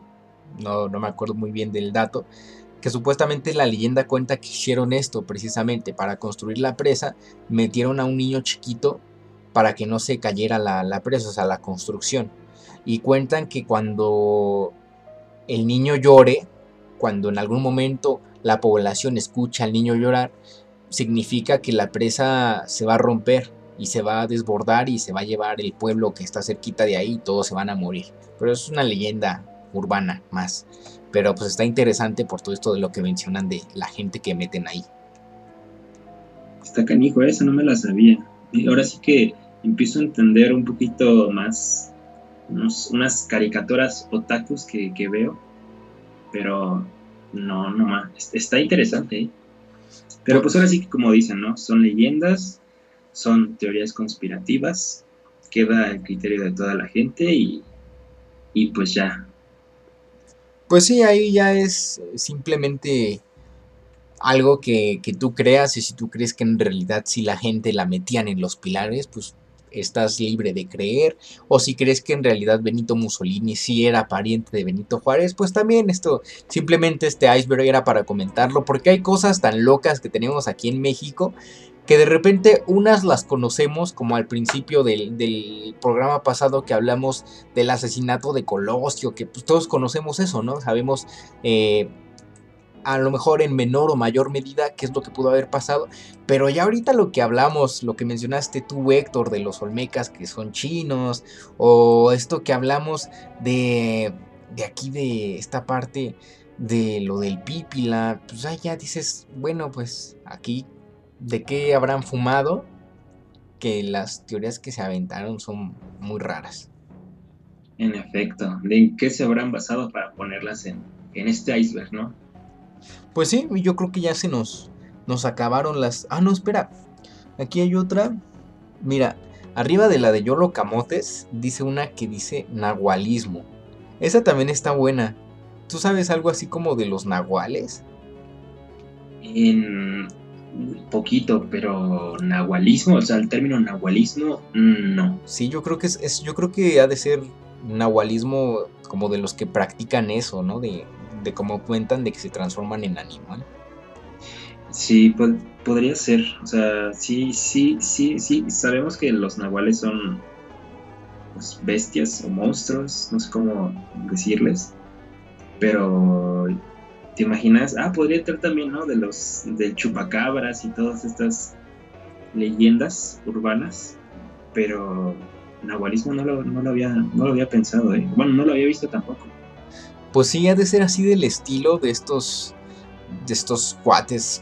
no, no me acuerdo muy bien del dato, que supuestamente la leyenda cuenta que hicieron esto precisamente para construir la presa, metieron a un niño chiquito para que no se cayera la, la presa, o sea, la construcción. Y cuentan que cuando el niño llore, cuando en algún momento la población escucha al niño llorar, significa que la presa se va a romper y se va a desbordar y se va a llevar el pueblo que está cerquita de ahí y todos se van a morir. Pero es una leyenda urbana más. Pero pues está interesante por todo esto de lo que mencionan de la gente que meten ahí. Está canijo, eso no me la sabía. Y ahora sí que empiezo a entender un poquito más unas caricaturas otakus que, que veo. Pero no, no más. Está interesante. ¿eh? Pero pues ahora sí que como dicen, ¿no? Son leyendas, son teorías conspirativas, queda el criterio de toda la gente y, y pues ya. Pues sí, ahí ya es simplemente algo que, que, tú creas y si tú crees que en realidad si la gente la metían en los pilares, pues estás libre de creer. O si crees que en realidad Benito Mussolini sí era pariente de Benito Juárez, pues también esto, simplemente este iceberg era para comentarlo, porque hay cosas tan locas que tenemos aquí en México que de repente unas las conocemos, como al principio del, programa pasado que hablamos del asesinato de Colosio, que pues todos conocemos eso, ¿no? Sabemos eh, a lo mejor en menor o mayor medida qué es lo que pudo haber pasado, pero ya ahorita lo que hablamos, lo que mencionaste tú Héctor de los olmecas que son chinos, o esto que hablamos de, de aquí de esta parte de lo del pípila, pues ahí ya dices, bueno, pues aquí de qué habrán fumado, que las teorías que se aventaron son muy raras. En efecto, ¿de qué se habrán basado para ponerlas en, en este iceberg, no? Pues sí, yo creo que ya se nos, nos acabaron las... Ah, no, espera. Aquí hay otra. Mira, arriba de la de Yolo Camotes dice una que dice nahualismo. Esa también está buena. ¿Tú sabes algo así como de los nahuales? En poquito, pero nahualismo, o sea, el término nahualismo, no. Sí, yo creo que es, yo creo que ha de ser nahualismo como de los que practican eso, ¿no? De, de cómo cuentan de que se transforman en animal. Sí, podría ser. O sea, sí, sí, sí, sí. Sabemos que los nahuales son pues, bestias o monstruos, no sé cómo decirles. Pero ¿Te imaginas? Ah, podría entrar también, ¿no? De los del chupacabras y todas estas leyendas urbanas, pero nahualismo no lo, no lo, había, no lo había pensado, ¿eh? Bueno, no lo había visto tampoco. Pues sí, ha de ser así del estilo de estos, de estos cuates,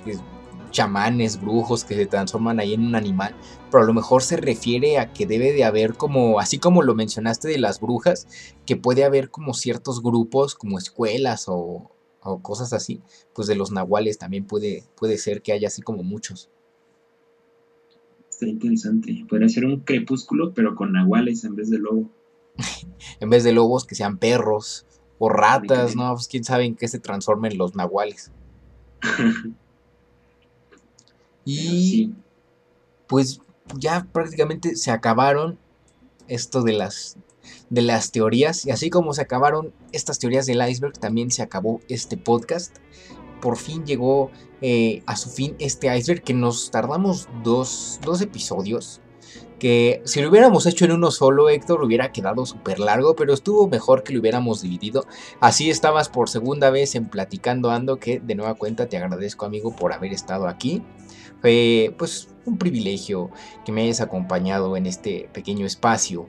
chamanes, brujos que se transforman ahí en un animal, pero a lo mejor se refiere a que debe de haber como, así como lo mencionaste de las brujas, que puede haber como ciertos grupos, como escuelas o, o cosas así, pues de los nahuales también puede, puede ser que haya así como muchos. Está interesante. Podría ser un crepúsculo, pero con nahuales en vez de lobo. en vez de lobos, que sean perros o ratas, ¿no? Pues quién sabe en qué se transformen los nahuales. y pues ya prácticamente se acabaron esto de las de las teorías. Y así como se acabaron estas teorías del iceberg, también se acabó este podcast. Por fin llegó eh, a su fin este iceberg que nos tardamos dos, dos episodios. Que si lo hubiéramos hecho en uno solo, Héctor, hubiera quedado súper largo, pero estuvo mejor que lo hubiéramos dividido. Así estabas por segunda vez en Platicando Ando, que de nueva cuenta te agradezco, amigo, por haber estado aquí. Fue pues un privilegio que me hayas acompañado en este pequeño espacio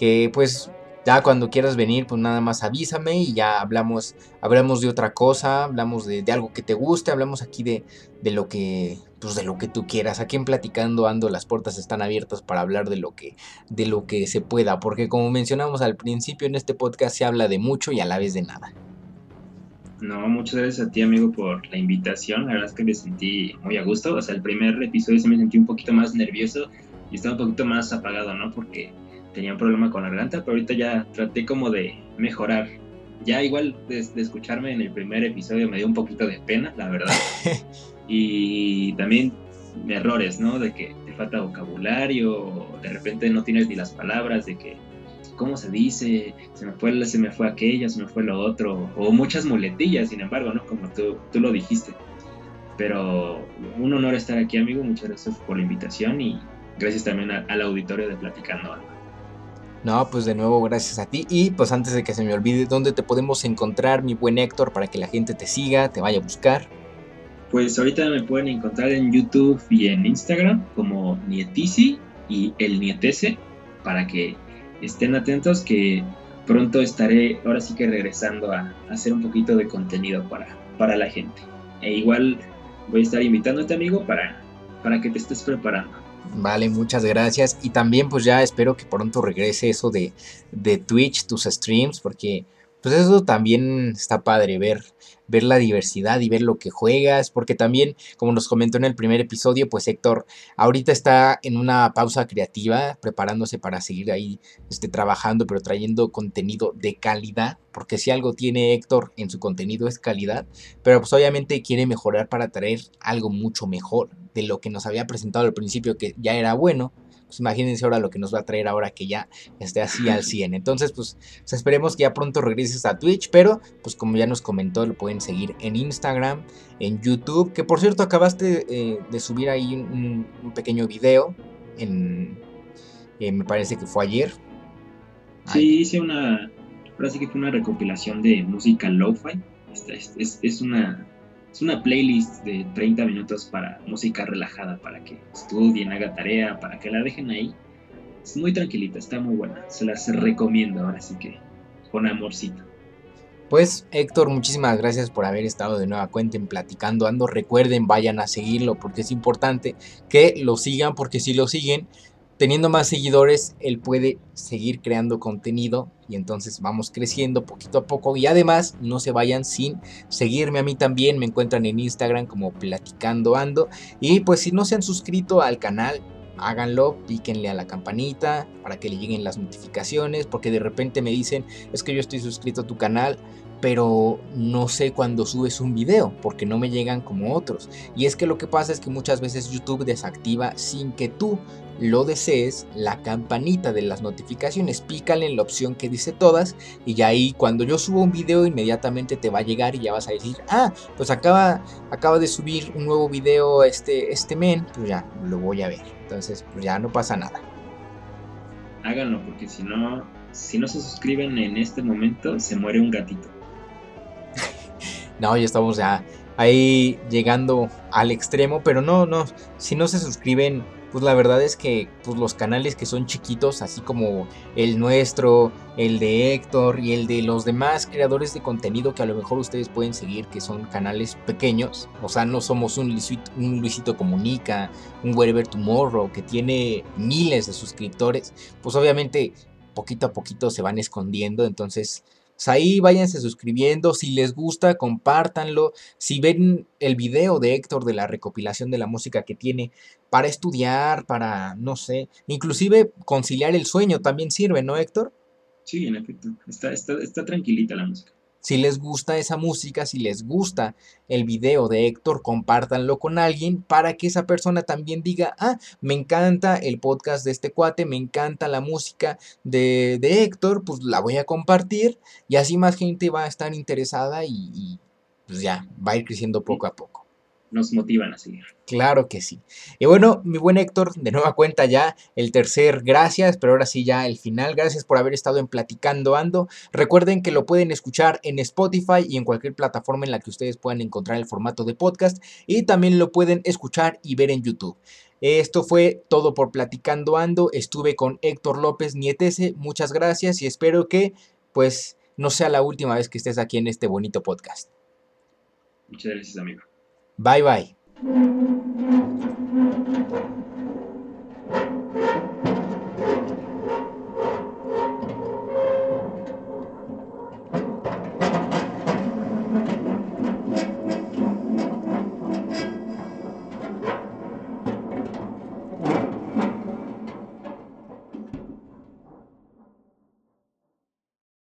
que pues ya cuando quieras venir, pues nada más avísame y ya hablamos, hablamos de otra cosa, hablamos de, algo que te guste, hablamos aquí de, de, lo que, pues de lo que tú quieras. Aquí en Platicando Ando las puertas están abiertas para hablar de lo que, de lo que se pueda, porque como mencionamos al principio en este podcast se habla de mucho y a la vez de nada. No, muchas gracias a ti amigo por la invitación, la verdad es que me sentí muy a gusto, o sea, el primer episodio se me sentí un poquito más nervioso y estaba un poquito más apagado, ¿no? Porque tenía un problema con la garganta, pero ahorita ya traté como de mejorar. Ya igual de, escucharme en el primer episodio me dio un poquito de pena, la verdad. y también errores, ¿no? De que te falta vocabulario, de repente no tienes ni las palabras, de que cómo se dice, se me fue, se me fue aquello, se me fue lo otro, o muchas muletillas, sin embargo, ¿no? Como tú, tú lo dijiste. Pero un honor estar aquí, amigo. Muchas gracias por la invitación y gracias también al auditorio de Platicando. No, pues de nuevo gracias a ti. Y pues antes de que se me olvide, ¿dónde te podemos encontrar, mi buen Héctor, para que la gente te siga, te vaya a buscar? Pues ahorita me pueden encontrar en YouTube y en Instagram como Nietisi y el Nietese, para que estén atentos que pronto estaré ahora sí que regresando a, hacer un poquito de contenido para, para la gente. E igual voy a estar invitándote amigo para, para que te estés preparando. Vale, muchas gracias. Y también pues ya espero que pronto regrese eso de, de Twitch, tus streams, porque pues eso también está padre ver, ver la diversidad y ver lo que juegas, porque también, como nos comentó en el primer episodio, pues Héctor ahorita está en una pausa creativa, preparándose para seguir ahí este, trabajando, pero trayendo contenido de calidad, porque si algo tiene Héctor en su contenido es calidad, pero pues obviamente quiere mejorar para traer algo mucho mejor de lo que nos había presentado al principio, que ya era bueno pues imagínense ahora lo que nos va a traer ahora que ya esté así al 100. Entonces, pues, pues, esperemos que ya pronto regreses a Twitch, pero pues como ya nos comentó, lo pueden seguir en Instagram, en YouTube, que por cierto acabaste eh, de subir ahí un, pequeño video, en, eh, me parece que fue ayer. Sí, hice una, ahora sí que fue una recopilación de música lo-fi. es, es una es una playlist de 30 minutos para música relajada, para que estudien, hagan tarea, para que la dejen ahí. Es muy tranquilita, está muy buena. Se las recomiendo ahora sí que con amorcito. Pues Héctor, muchísimas gracias por haber estado de nueva cuenta en Platicando Ando. Recuerden, vayan a seguirlo porque es importante que lo sigan porque si lo siguen teniendo más seguidores, él puede seguir creando contenido y entonces vamos creciendo poquito a poco. Y además, no se vayan sin seguirme a mí también. Me encuentran en Instagram como Platicando Ando. Y pues si no se han suscrito al canal, háganlo, píquenle a la campanita para que le lleguen las notificaciones, porque de repente me dicen, es que yo estoy suscrito a tu canal, pero no sé cuándo subes un video porque no me llegan como otros. Y es que lo que pasa es que muchas veces YouTube desactiva sin que tú lo desees la campanita de las notificaciones. Pícale en la opción que dice todas y ya ahí cuando yo subo un video inmediatamente te va a llegar y ya vas a decir, ah, pues acaba, acaba de subir un nuevo video este, este men, pues ya lo voy a ver. Entonces, pues ya no pasa nada. Háganlo porque si no, si no se suscriben en este momento, se muere un gatito. No, ya estamos ya ahí llegando al extremo, pero no, no, si no se suscriben pues la verdad es que pues los canales que son chiquitos, así como el nuestro, el de Héctor y el de los demás creadores de contenido que a lo mejor ustedes pueden seguir, que son canales pequeños, o sea, no somos un Luisito, un Luisito Comunica, un Wherever Tomorrow, que tiene miles de suscriptores, pues obviamente poquito a poquito se van escondiendo, entonces ahí váyanse suscribiendo, si les gusta, compártanlo. Si ven el video de Héctor de la recopilación de la música que tiene para estudiar, para, no sé, inclusive conciliar el sueño también sirve, ¿no, Héctor? Sí, en efecto, está, está, está tranquilita la música. Si les gusta esa música, si les gusta el video de Héctor, compártanlo con alguien para que esa persona también diga, ah, me encanta el podcast de este cuate, me encanta la música de, de Héctor, pues la voy a compartir y así más gente va a estar interesada y, y pues ya, va a ir creciendo poco a poco nos motivan a seguir. Claro que sí. Y bueno, mi buen Héctor, de nueva cuenta ya el tercer gracias, pero ahora sí ya el final. Gracias por haber estado en Platicando Ando. Recuerden que lo pueden escuchar en Spotify y en cualquier plataforma en la que ustedes puedan encontrar el formato de podcast y también lo pueden escuchar y ver en YouTube. Esto fue todo por Platicando Ando. Estuve con Héctor López Nietese. Muchas gracias y espero que pues no sea la última vez que estés aquí en este bonito podcast. Muchas gracias, amigo. Bye bye.